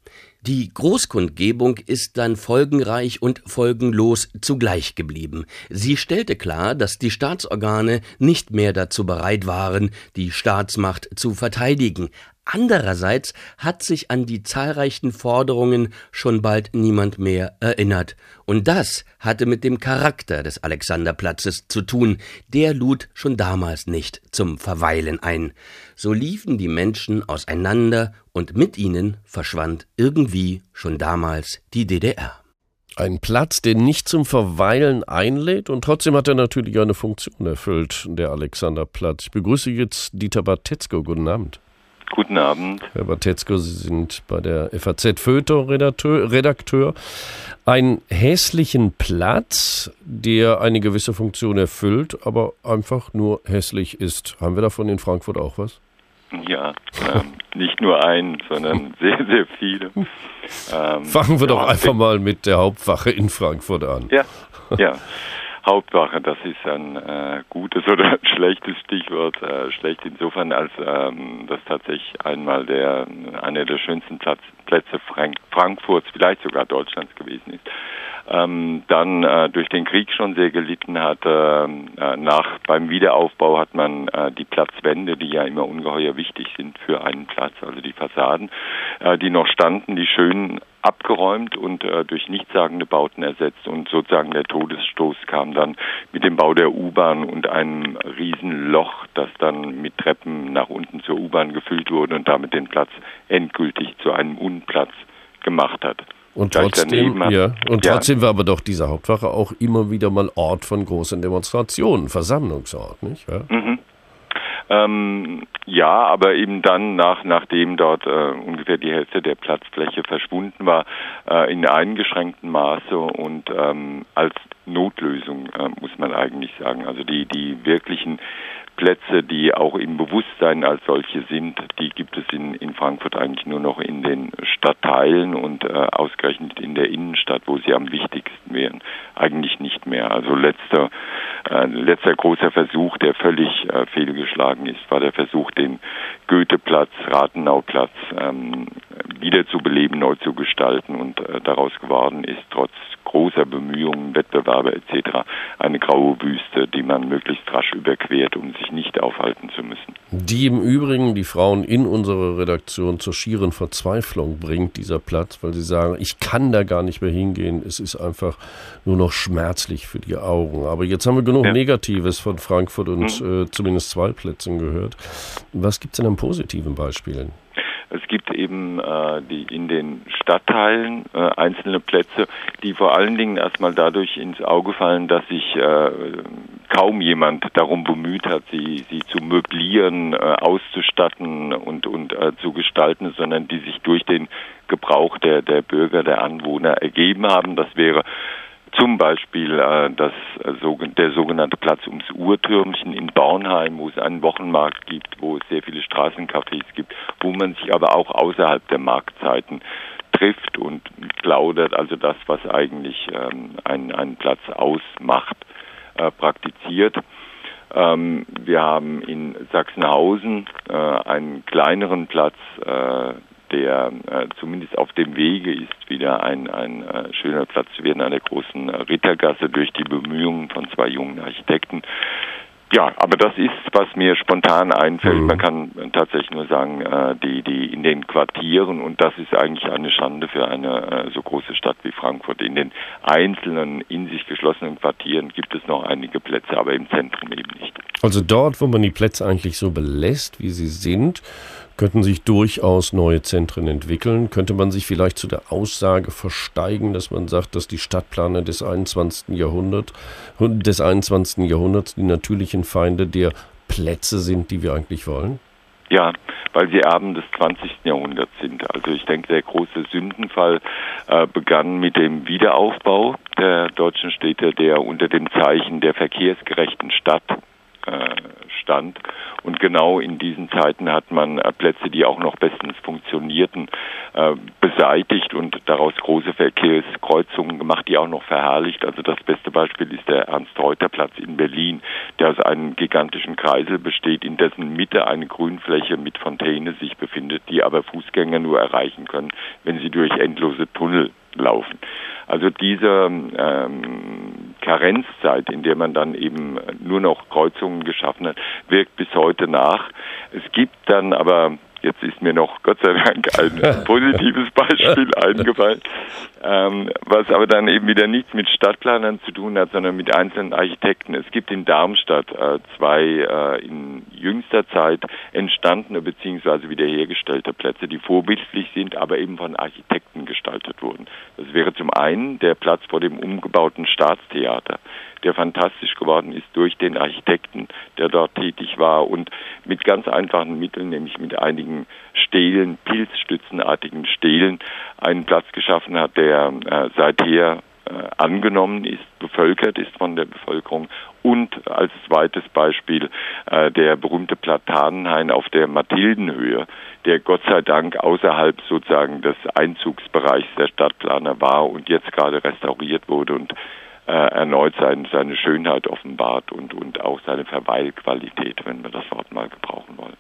Die Großkundgebung ist dann folgenreich und folgenlos zugleich geblieben. Sie stellte klar, dass die Staatsorgane nicht mehr dazu bereit waren, die Staatsmacht zu verteidigen. Andererseits hat sich an die zahlreichen Forderungen schon bald niemand mehr erinnert. Und das hatte mit dem Charakter des Alexanderplatzes zu tun. Der lud schon damals nicht zum Verweilen ein. So liefen die Menschen auseinander und mit ihnen verschwand irgendwie schon damals die DDR. Ein Platz, der nicht zum Verweilen einlädt und trotzdem hat er natürlich eine Funktion erfüllt, der Alexanderplatz. Ich begrüße jetzt Dieter Bartetzko. Guten Abend. Guten Abend. Herr Batetzko, Sie sind bei der FAZ Feuilleton-Redakteur. Redakteur. Einen hässlichen Platz, der eine gewisse Funktion erfüllt, aber einfach nur hässlich ist. Haben wir davon in Frankfurt auch was? Ja, ähm, nicht nur einen, sondern sehr, sehr viele. Ähm, Fangen wir doch einfach mal mit der Hauptwache in Frankfurt an. Ja, ja. Hauptwache, das ist ein äh, gutes oder schlechtes Stichwort. Äh, schlecht insofern, als ähm, das tatsächlich einmal der einer der schönsten Platz, Plätze Frank Frankfurts, vielleicht sogar Deutschlands gewesen ist ähm, dann äh, durch den Krieg schon sehr gelitten hat. Ähm, äh, nach beim Wiederaufbau hat man äh, die Platzwände, die ja immer ungeheuer wichtig sind für einen Platz, also die Fassaden, äh, die noch standen, die schönen abgeräumt und äh, durch nichtssagende Bauten ersetzt und sozusagen der Todesstoß kam dann mit dem Bau der U-Bahn und einem Riesenloch, das dann mit Treppen nach unten zur U-Bahn gefüllt wurde und damit den Platz endgültig zu einem Unplatz gemacht hat. Und trotzdem, ja, und trotzdem ja. war aber doch diese Hauptwache auch immer wieder mal Ort von großen Demonstrationen, Versammlungsort, nicht? Ja, mhm. Ähm, ja aber eben dann, nach, nachdem dort äh, ungefähr die Hälfte der Platzfläche verschwunden war, äh, in eingeschränktem Maße und ähm, als Notlösung, äh, muss man eigentlich sagen. Also die, die wirklichen Plätze, die auch im Bewusstsein als solche sind, die gibt es in, in Frankfurt eigentlich nur noch in den Stadtteilen und äh, ausgerechnet in der Innenstadt, wo sie am wichtigsten wären. eigentlich nicht mehr. Also letzter, äh, letzter großer Versuch, der völlig äh, fehlgeschlagen ist, war der Versuch, den Goetheplatz, Rathenauplatz ähm, wieder zu beleben, neu zu gestalten und äh, daraus geworden ist, trotz großer Bemühungen, Wettbewerbe etc. eine graue Wüste, die man möglichst rasch überquert, um sich nicht aufhalten zu müssen. Die im Übrigen die Frauen in unserer Redaktion zur schieren Verzweiflung bringt, dieser Platz, weil sie sagen, ich kann da gar nicht mehr hingehen, es ist einfach nur noch schmerzlich für die Augen. Aber jetzt haben wir genug ja. Negatives von Frankfurt und mhm. äh, zumindest zwei Plätzen gehört. Was gibt es denn an positiven Beispielen? Es gibt eben äh, die in den Stadtteilen äh, einzelne Plätze, die vor allen Dingen erstmal dadurch ins Auge fallen, dass sich äh, kaum jemand darum bemüht hat, sie, sie zu möblieren, äh, auszustatten und, und äh, zu gestalten, sondern die sich durch den Gebrauch der, der Bürger, der Anwohner ergeben haben. Das wäre zum Beispiel äh, das, äh, der sogenannte Platz ums Uhrtürmchen in Bornheim, wo es einen Wochenmarkt gibt, wo es sehr viele Straßencafés gibt, wo man sich aber auch außerhalb der Marktzeiten trifft und plaudert, also das, was eigentlich ähm, einen, einen Platz ausmacht, praktiziert. Ähm, wir haben in Sachsenhausen äh, einen kleineren Platz, äh, der äh, zumindest auf dem Wege ist, wieder ein, ein äh, schöner Platz zu werden an der großen äh, Rittergasse durch die Bemühungen von zwei jungen Architekten. Ja, aber das ist, was mir spontan einfällt. Mhm. Man kann tatsächlich nur sagen, äh, die, die in den Quartieren, und das ist eigentlich eine Schande für eine äh, so große Stadt wie Frankfurt, in den einzelnen, in sich geschlossenen Quartieren gibt es noch einige Plätze, aber im Zentrum eben nicht. Also dort, wo man die Plätze eigentlich so belässt, wie sie sind, könnten sich durchaus neue Zentren entwickeln. Könnte man sich vielleicht zu der Aussage versteigen, dass man sagt, dass die Stadtplaner des 21. Jahrhunderts, des 21. Jahrhunderts die natürlichen Feinde der Plätze sind, die wir eigentlich wollen? Ja, weil sie Erben des 20. Jahrhunderts sind. Also ich denke, der große Sündenfall äh, begann mit dem Wiederaufbau der deutschen Städte, der unter dem Zeichen der verkehrsgerechten Stadt stand. Und genau in diesen Zeiten hat man äh, Plätze, die auch noch bestens funktionierten, äh, beseitigt und daraus große Verkehrskreuzungen gemacht, die auch noch verherrlicht. Also das beste Beispiel ist der Ernst-Reuter-Platz in Berlin, der aus einem gigantischen Kreisel besteht, in dessen Mitte eine Grünfläche mit Fontäne sich befindet, die aber Fußgänger nur erreichen können, wenn sie durch endlose Tunnel laufen. Also diese ähm, Karenzzeit, in der man dann eben nur noch Kreuzungen geschaffen hat, wirkt bis heute nach. Es gibt dann aber Jetzt ist mir noch Gott sei Dank ein positives Beispiel eingefallen, ähm, was aber dann eben wieder nichts mit Stadtplanern zu tun hat, sondern mit einzelnen Architekten. Es gibt in Darmstadt äh, zwei äh, in jüngster Zeit entstandene bzw. wiederhergestellte Plätze, die vorbildlich sind, aber eben von Architekten gestaltet wurden. Das wäre zum einen der Platz vor dem umgebauten Staatstheater der fantastisch geworden ist durch den Architekten, der dort tätig war und mit ganz einfachen Mitteln, nämlich mit einigen Stelen, pilzstützenartigen Stelen, einen Platz geschaffen hat, der äh, seither äh, angenommen ist, bevölkert ist von der Bevölkerung und als zweites Beispiel äh, der berühmte Platanenhain auf der Mathildenhöhe, der Gott sei Dank außerhalb sozusagen des Einzugsbereichs der Stadtplaner war und jetzt gerade restauriert wurde und äh, erneut sein, seine Schönheit offenbart und, und auch seine Verweilqualität, wenn wir das Wort mal gebrauchen wollen.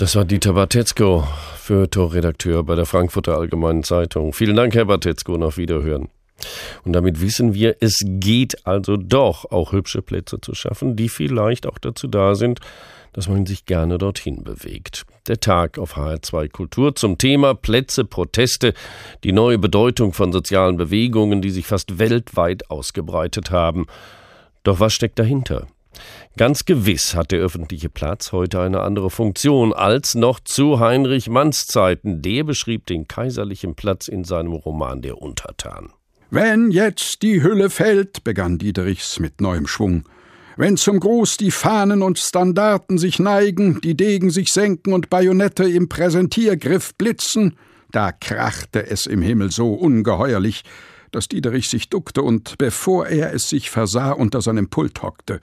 Das war Dieter Bartetzko, Feuilleton-Redakteur bei der Frankfurter Allgemeinen Zeitung. Vielen Dank, Herr Bartetzko, auf Wiederhören. Und damit wissen wir, es geht also doch auch hübsche Plätze zu schaffen, die vielleicht auch dazu da sind, dass man sich gerne dorthin bewegt. Der Tag auf HR2 Kultur zum Thema Plätze, Proteste, die neue Bedeutung von sozialen Bewegungen, die sich fast weltweit ausgebreitet haben. Doch was steckt dahinter? Ganz gewiss hat der öffentliche Platz heute eine andere Funktion als noch zu Heinrich Manns Zeiten. Der beschrieb den kaiserlichen Platz in seinem Roman Der Untertan. Wenn jetzt die Hülle fällt, begann Diederichs mit neuem Schwung, wenn zum Gruß die Fahnen und Standarten sich neigen, die Degen sich senken und Bajonette im Präsentiergriff blitzen, da krachte es im Himmel so ungeheuerlich, dass Diederich sich duckte und, bevor er es sich versah, unter seinem Pult hockte.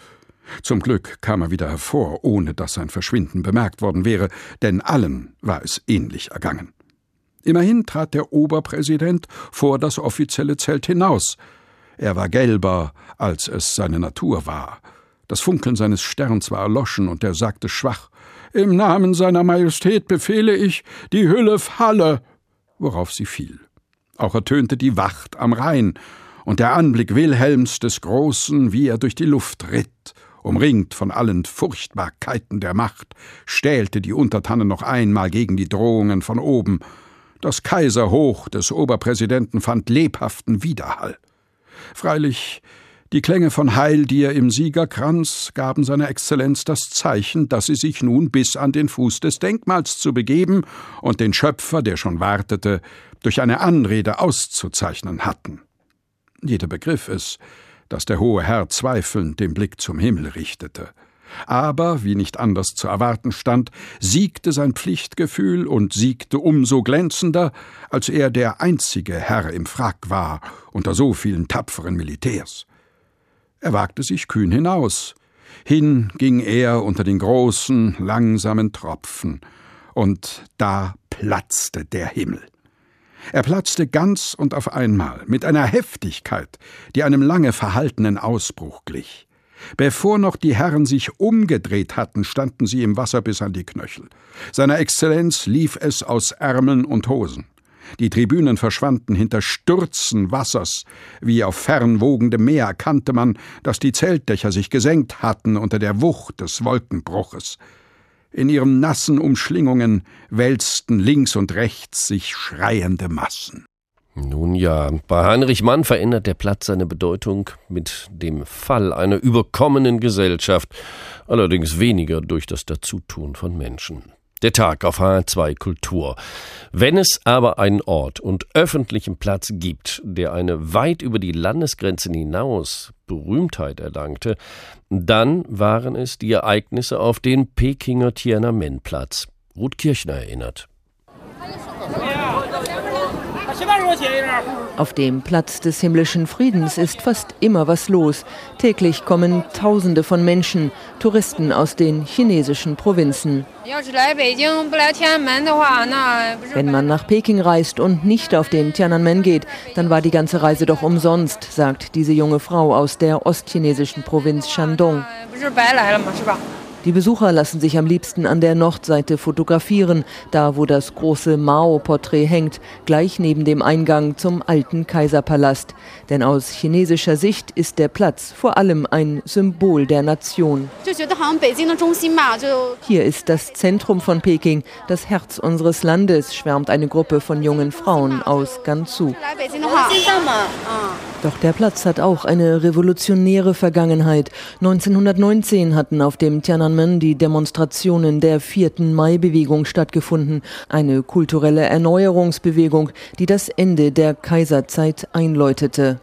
Zum Glück kam er wieder hervor, ohne dass sein Verschwinden bemerkt worden wäre, denn allen war es ähnlich ergangen. Immerhin trat der Oberpräsident vor das offizielle Zelt hinaus, Er war gelber, als es seine Natur war. Das Funkeln seines Sterns war erloschen, und er sagte schwach Im Namen seiner Majestät befehle ich, die Hülle falle, worauf sie fiel. Auch ertönte die Wacht am Rhein, und der Anblick Wilhelms des Großen, wie er durch die Luft ritt, umringt von allen Furchtbarkeiten der Macht, stählte die Untertanen noch einmal gegen die Drohungen von oben. Das Kaiserhoch des Oberpräsidenten fand lebhaften Widerhall. Freilich, die Klänge von Heil dir im Siegerkranz gaben seiner Exzellenz das Zeichen, dass sie sich nun bis an den Fuß des Denkmals zu begeben und den Schöpfer, der schon wartete, durch eine Anrede auszuzeichnen hatten. Jeder begriff es, dass der hohe Herr zweifelnd den Blick zum Himmel richtete. Aber, wie nicht anders zu erwarten stand, siegte sein Pflichtgefühl und siegte umso glänzender, als er der einzige Herr im Frack war unter so vielen tapferen Militärs. Er wagte sich kühn hinaus. Hin ging er unter den großen, langsamen Tropfen, und da platzte der Himmel. Er platzte ganz und auf einmal, mit einer Heftigkeit, die einem lange verhaltenen Ausbruch glich. Bevor noch die Herren sich umgedreht hatten, standen sie im Wasser bis an die Knöchel. Seiner Exzellenz lief es aus Ärmeln und Hosen. Die Tribünen verschwanden hinter Stürzen Wassers. Wie auf fernwogendem Meer erkannte man, dass die Zeltdächer sich gesenkt hatten unter der Wucht des Wolkenbruches. In ihren nassen Umschlingungen wälzten links und rechts sich schreiende Massen. Nun ja, bei Heinrich Mann verändert der Platz seine Bedeutung mit dem Fall einer überkommenen Gesellschaft, allerdings weniger durch das Dazutun von Menschen. Der Tag auf H2 Kultur. Wenn es aber einen Ort und öffentlichen Platz gibt, der eine weit über die Landesgrenzen hinaus Berühmtheit erlangte, dann waren es die Ereignisse auf den Pekinger Tiananmen-Platz. Ruth Kirchner erinnert. Auf dem Platz des himmlischen Friedens ist fast immer was los. Täglich kommen Tausende von Menschen, Touristen aus den chinesischen Provinzen. Wenn man nach Peking reist und nicht auf den Tiananmen geht, dann war die ganze Reise doch umsonst, sagt diese junge Frau aus der ostchinesischen Provinz Shandong. Die Besucher lassen sich am liebsten an der Nordseite fotografieren, da wo das große Mao-Porträt hängt, gleich neben dem Eingang zum alten Kaiserpalast. Denn aus chinesischer Sicht ist der Platz vor allem ein Symbol der Nation. Hier ist das Zentrum von Peking, das Herz unseres Landes, schwärmt eine Gruppe von jungen Frauen aus Gansu. Doch der Platz hat auch eine revolutionäre Vergangenheit. 1919 hatten auf dem Tiananmen die Demonstrationen der 4. Mai-Bewegung stattgefunden. Eine kulturelle Erneuerungsbewegung, die das Ende der Kaiserzeit einläutete.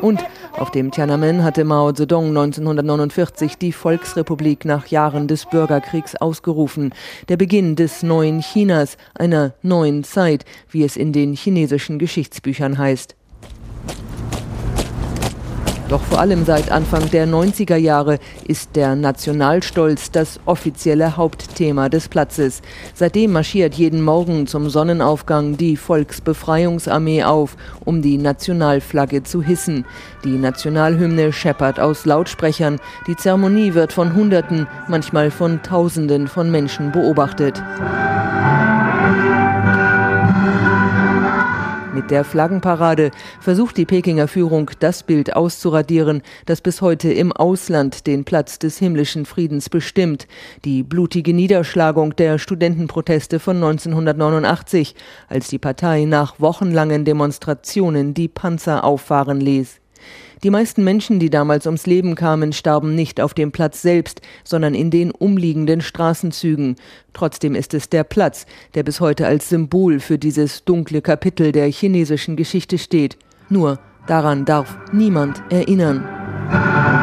Und auf dem Tiananmen hatte Mao Zedong 1949 die Volksrepublik nach Jahren des Bürgerkriegs ausgerufen. Der Beginn des neuen Chinas, einer neuen Zeit, wie es in den chinesischen Geschichtsbüchern heißt. Doch vor allem seit Anfang der 90er Jahre ist der Nationalstolz das offizielle Hauptthema des Platzes. Seitdem marschiert jeden Morgen zum Sonnenaufgang die Volksbefreiungsarmee auf, um die Nationalflagge zu hissen. Die Nationalhymne scheppert aus Lautsprechern. Die Zeremonie wird von Hunderten, manchmal von Tausenden von Menschen beobachtet. Der Flaggenparade versucht die Pekinger Führung, das Bild auszuradieren, das bis heute im Ausland den Platz des himmlischen Friedens bestimmt. Die blutige Niederschlagung der Studentenproteste von 1989, als die Partei nach wochenlangen Demonstrationen die Panzer auffahren ließ. Die meisten Menschen, die damals ums Leben kamen, starben nicht auf dem Platz selbst, sondern in den umliegenden Straßenzügen. Trotzdem ist es der Platz, der bis heute als Symbol für dieses dunkle Kapitel der chinesischen Geschichte steht. Nur daran darf niemand erinnern.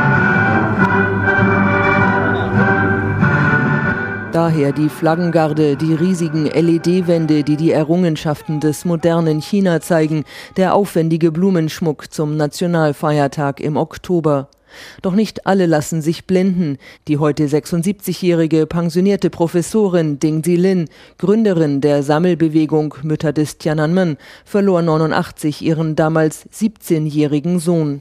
Daher die Flaggengarde, die riesigen LED-Wände, die die Errungenschaften des modernen China zeigen, der aufwendige Blumenschmuck zum Nationalfeiertag im Oktober. Doch nicht alle lassen sich blenden. Die heute 76-jährige pensionierte Professorin Ding Zilin, Gründerin der Sammelbewegung Mütter des Tiananmen, verlor 89 ihren damals 17-jährigen Sohn.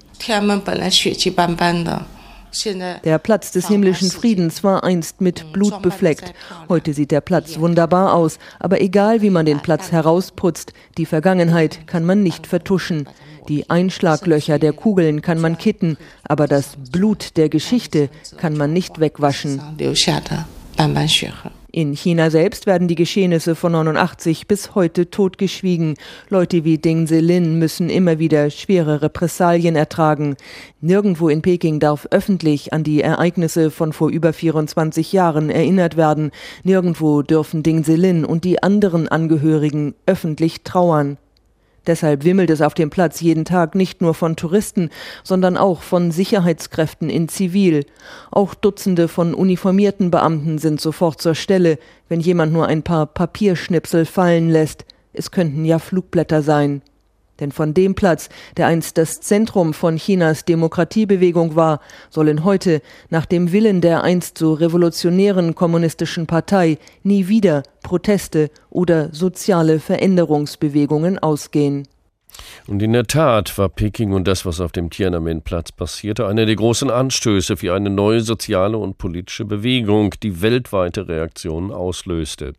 Der Platz des himmlischen Friedens war einst mit Blut befleckt. Heute sieht der Platz wunderbar aus, aber egal wie man den Platz herausputzt, die Vergangenheit kann man nicht vertuschen. Die Einschlaglöcher der Kugeln kann man kitten, aber das Blut der Geschichte kann man nicht wegwaschen. In China selbst werden die Geschehnisse von 89 bis heute totgeschwiegen. Leute wie Ding Zelin müssen immer wieder schwere Repressalien ertragen. Nirgendwo in Peking darf öffentlich an die Ereignisse von vor über 24 Jahren erinnert werden. Nirgendwo dürfen Ding Zelin und die anderen Angehörigen öffentlich trauern. Deshalb wimmelt es auf dem Platz jeden Tag nicht nur von Touristen, sondern auch von Sicherheitskräften in Zivil. Auch Dutzende von uniformierten Beamten sind sofort zur Stelle, wenn jemand nur ein paar Papierschnipsel fallen lässt. Es könnten ja Flugblätter sein. Denn von dem Platz, der einst das Zentrum von Chinas Demokratiebewegung war, sollen heute, nach dem Willen der einst so revolutionären kommunistischen Partei, nie wieder Proteste oder soziale Veränderungsbewegungen ausgehen. Und in der Tat war Peking und das, was auf dem Tiananmen-Platz passierte, einer der großen Anstöße für eine neue soziale und politische Bewegung, die weltweite Reaktionen auslöste.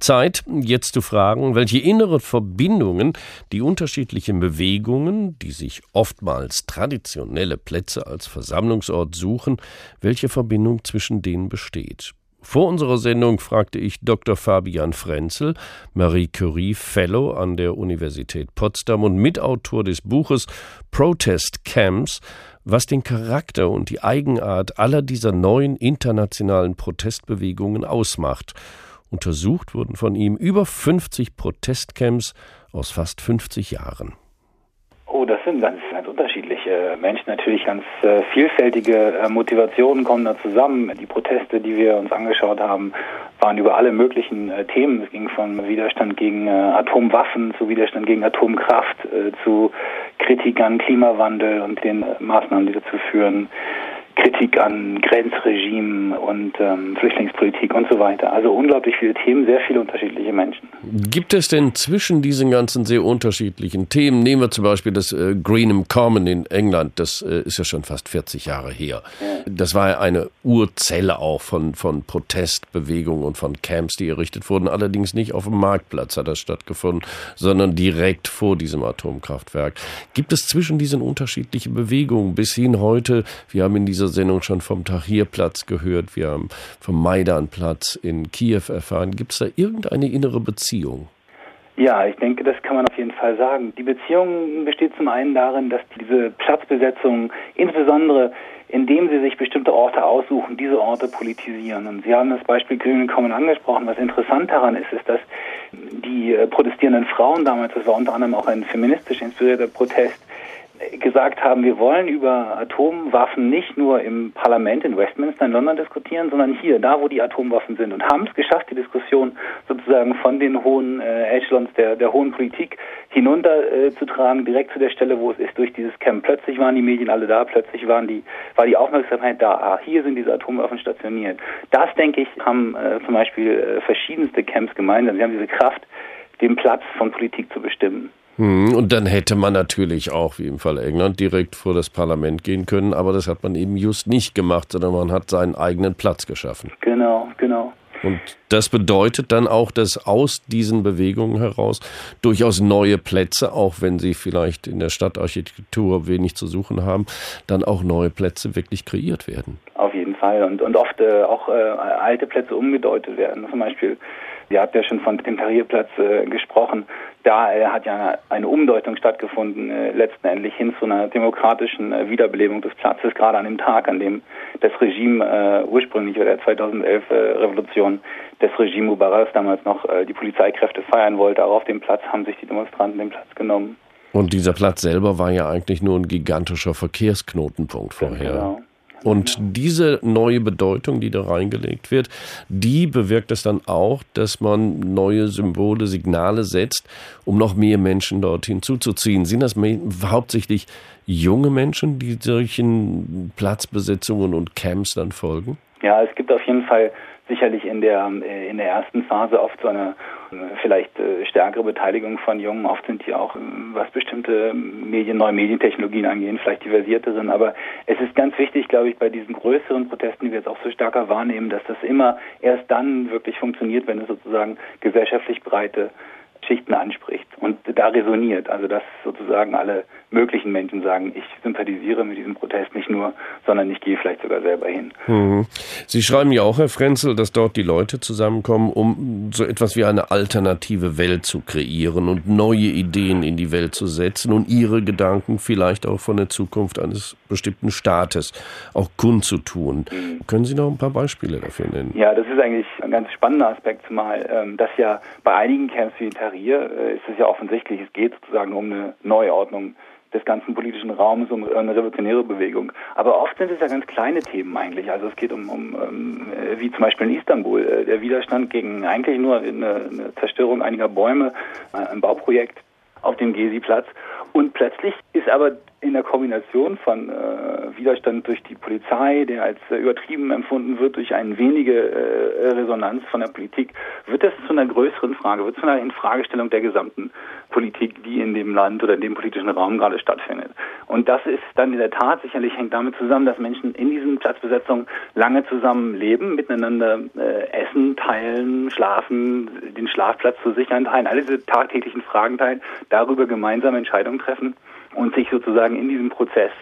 Zeit, jetzt zu fragen, welche innere Verbindungen die unterschiedlichen Bewegungen, die sich oftmals traditionelle Plätze als Versammlungsort suchen, welche Verbindung zwischen denen besteht. Vor unserer Sendung fragte ich Dr. Fabian Frenzel, Marie Curie Fellow an der Universität Potsdam und Mitautor des Buches Protest Camps, was den Charakter und die Eigenart aller dieser neuen internationalen Protestbewegungen ausmacht Untersucht wurden von ihm über 50 Protestcamps aus fast 50 Jahren. Oh, das sind ganz, ganz unterschiedliche Menschen, natürlich ganz äh, vielfältige äh, Motivationen kommen da zusammen. Die Proteste, die wir uns angeschaut haben, waren über alle möglichen äh, Themen. Es ging von Widerstand gegen äh, Atomwaffen zu Widerstand gegen Atomkraft, äh, zu Kritik an Klimawandel und den äh, Maßnahmen, die dazu führen. Kritik an Grenzregimen und ähm, Flüchtlingspolitik und so weiter. Also unglaublich viele Themen, sehr viele unterschiedliche Menschen. Gibt es denn zwischen diesen ganzen sehr unterschiedlichen Themen, nehmen wir zum Beispiel das äh, Greenham Common in England, das äh, ist ja schon fast 40 Jahre her. Ja. Das war ja eine Urzelle auch von, von Protestbewegungen und von Camps, die errichtet wurden. Allerdings nicht auf dem Marktplatz hat das stattgefunden, sondern direkt vor diesem Atomkraftwerk. Gibt es zwischen diesen unterschiedlichen Bewegungen bis hin heute, wir haben in dieser dieser Sendung schon vom Tahrirplatz gehört, wir haben vom Maidanplatz in Kiew erfahren. Gibt es da irgendeine innere Beziehung? Ja, ich denke, das kann man auf jeden Fall sagen. Die Beziehung besteht zum einen darin, dass diese Platzbesetzung insbesondere indem sie sich bestimmte Orte aussuchen, diese Orte politisieren. Und Sie haben das Beispiel Grünen Kommen angesprochen. Was interessant daran ist, ist, dass die äh, protestierenden Frauen damals, das war unter anderem auch ein feministisch inspirierter Protest, gesagt haben, wir wollen über Atomwaffen nicht nur im Parlament in Westminster in London diskutieren, sondern hier, da wo die Atomwaffen sind und haben es geschafft, die Diskussion sozusagen von den hohen äh, Echelons der, der hohen Politik hinunter äh, zu tragen, direkt zu der Stelle, wo es ist, durch dieses Camp. Plötzlich waren die Medien alle da, plötzlich waren die, war die Aufmerksamkeit da, ah, hier sind diese Atomwaffen stationiert. Das, denke ich, haben äh, zum Beispiel äh, verschiedenste Camps gemeinsam. Sie haben diese Kraft, den Platz von Politik zu bestimmen. Hm, und dann hätte man natürlich auch, wie im Fall England, direkt vor das Parlament gehen können, aber das hat man eben just nicht gemacht, sondern man hat seinen eigenen Platz geschaffen. Genau, genau. Und das bedeutet dann auch, dass aus diesen Bewegungen heraus durchaus neue Plätze, auch wenn sie vielleicht in der Stadtarchitektur wenig zu suchen haben, dann auch neue Plätze wirklich kreiert werden. Auf jeden Fall und, und oft äh, auch äh, alte Plätze umgedeutet werden. Zum Beispiel Sie hat ja schon von dem Tarierplatz äh, gesprochen. Da äh, hat ja eine Umdeutung stattgefunden, äh, letztendlich hin zu einer demokratischen äh, Wiederbelebung des Platzes, gerade an dem Tag, an dem das Regime äh, ursprünglich bei der 2011 äh, Revolution des Regime Mubaraks damals noch die Polizeikräfte feiern wollte. Auch auf dem Platz haben sich die Demonstranten den Platz genommen. Und dieser Platz selber war ja eigentlich nur ein gigantischer Verkehrsknotenpunkt vorher. Genau. Und diese neue Bedeutung, die da reingelegt wird, die bewirkt es dann auch, dass man neue Symbole, Signale setzt, um noch mehr Menschen dorthin zuzuziehen. Sind das hauptsächlich junge Menschen, die solchen Platzbesetzungen und Camps dann folgen? Ja, es gibt auf jeden Fall sicherlich in der äh, in der ersten Phase oft so eine vielleicht äh, stärkere Beteiligung von Jungen. Oft sind die auch, was bestimmte Medien, neue Medientechnologien angehen, vielleicht diversierteren. Aber es ist ganz wichtig, glaube ich, bei diesen größeren Protesten, die wir jetzt auch so stärker wahrnehmen, dass das immer erst dann wirklich funktioniert, wenn es sozusagen gesellschaftlich breite Schichten anspricht und da resoniert. Also dass sozusagen alle möglichen Menschen sagen, ich sympathisiere mit diesem Protest nicht nur, sondern ich gehe vielleicht sogar selber hin. Mhm. Sie schreiben ja auch, Herr Frenzel, dass dort die Leute zusammenkommen, um so etwas wie eine alternative Welt zu kreieren und neue Ideen in die Welt zu setzen und ihre Gedanken vielleicht auch von der Zukunft eines bestimmten Staates auch kundzutun. Mhm. Können Sie noch ein paar Beispiele dafür nennen? Ja, das ist eigentlich ein ganz spannender Aspekt, zumal ähm, das ja bei einigen Camps wie Tahrir äh, ist es ja offensichtlich, es geht sozusagen um eine Neuordnung des ganzen politischen Raums, um eine revolutionäre Bewegung. Aber oft sind es ja ganz kleine Themen eigentlich. Also es geht um, um, ähm, wie zum Beispiel in Istanbul, äh, der Widerstand gegen eigentlich nur eine, eine Zerstörung einiger Bäume, äh, ein Bauprojekt auf dem Gezi-Platz. Und plötzlich ist aber in der Kombination von äh, Widerstand durch die Polizei, der als äh, übertrieben empfunden wird, durch eine wenige äh, Resonanz von der Politik, wird das zu einer größeren Frage, wird zu einer Infragestellung der gesamten Politik, die in dem Land oder in dem politischen Raum gerade stattfindet. Und das ist dann in der Tat sicherlich hängt damit zusammen, dass Menschen in diesen Platzbesetzungen lange zusammen leben, miteinander äh, essen, teilen, schlafen, den Schlafplatz zu sichern teilen, alle diese tagtäglichen Fragen teilen, darüber gemeinsam Entscheidungen treffen und sich sozusagen in diesem Prozess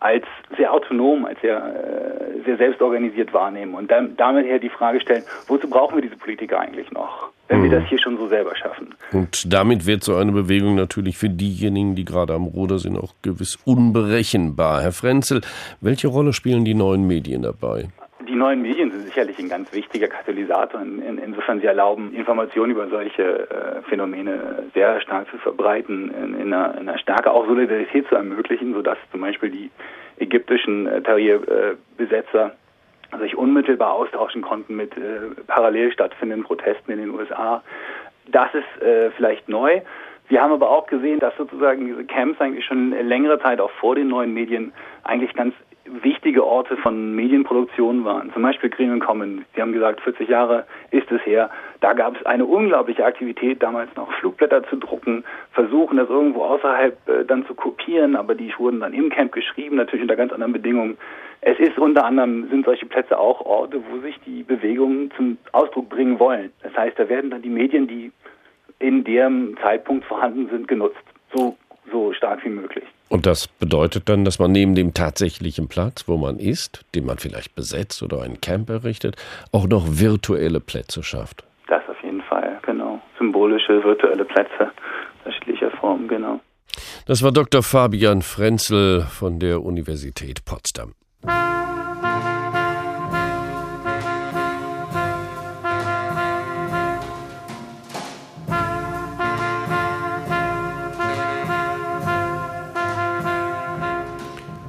als sehr autonom, als sehr, äh, sehr selbstorganisiert wahrnehmen und dann, damit her die Frage stellen, wozu brauchen wir diese Politiker eigentlich noch, wenn mhm. wir das hier schon so selber schaffen? Und damit wird so eine Bewegung natürlich für diejenigen, die gerade am Ruder sind, auch gewiss unberechenbar. Herr Frenzel, welche Rolle spielen die neuen Medien dabei? Die neuen Medien sind sicherlich ein ganz wichtiger Katalysator. In, in, insofern sie erlauben, Informationen über solche äh, Phänomene sehr stark zu verbreiten, in, in, einer, in, einer, Stärke auch Solidarität zu ermöglichen, sodass zum Beispiel die ägyptischen äh, Tahrir-Besetzer äh, sich unmittelbar austauschen konnten mit äh, parallel stattfindenden Protesten in den USA. Das ist äh, vielleicht neu. Wir haben aber auch gesehen, dass sozusagen diese Camps eigentlich schon längere Zeit auch vor den neuen Medien eigentlich ganz wichtige Orte von Medienproduktion waren. Zum Beispiel Green Commons. Sie haben gesagt, 40 Jahre ist es her. Da gab es eine unglaubliche Aktivität, damals noch Flugblätter zu drucken, versuchen, das irgendwo außerhalb äh, dann zu kopieren, aber die wurden dann im Camp geschrieben, natürlich unter ganz anderen Bedingungen. Es ist unter anderem, sind solche Plätze auch Orte, wo sich die Bewegungen zum Ausdruck bringen wollen. Das heißt, da werden dann die Medien, die in dem Zeitpunkt vorhanden sind, genutzt. So, so stark wie möglich. Und das bedeutet dann, dass man neben dem tatsächlichen Platz, wo man ist, den man vielleicht besetzt oder ein Camp errichtet, auch noch virtuelle Plätze schafft. Das auf jeden Fall, genau. Symbolische virtuelle Plätze unterschiedlicher Formen, genau. Das war Dr. Fabian Frenzel von der Universität Potsdam.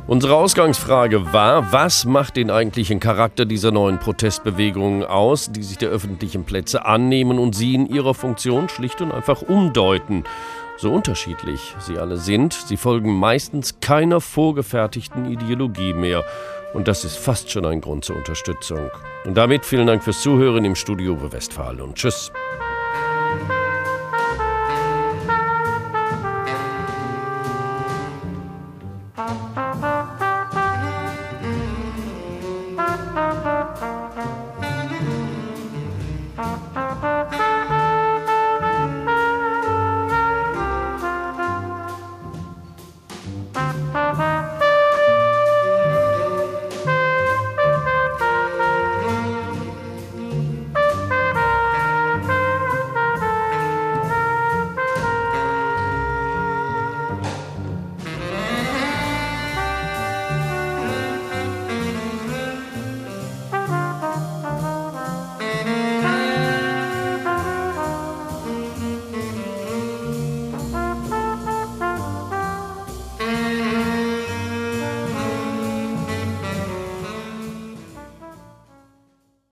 Unsere Ausgangsfrage war, was macht den eigentlichen Charakter dieser neuen Protestbewegungen aus, die sich der öffentlichen Plätze annehmen und sie in ihrer Funktion schlicht und einfach umdeuten? So unterschiedlich sie alle sind, sie folgen meistens keiner vorgefertigten Ideologie mehr. Und das ist fast schon ein Grund zur Unterstützung. Und damit vielen Dank fürs Zuhören im Studio Westfalen und Tschüss.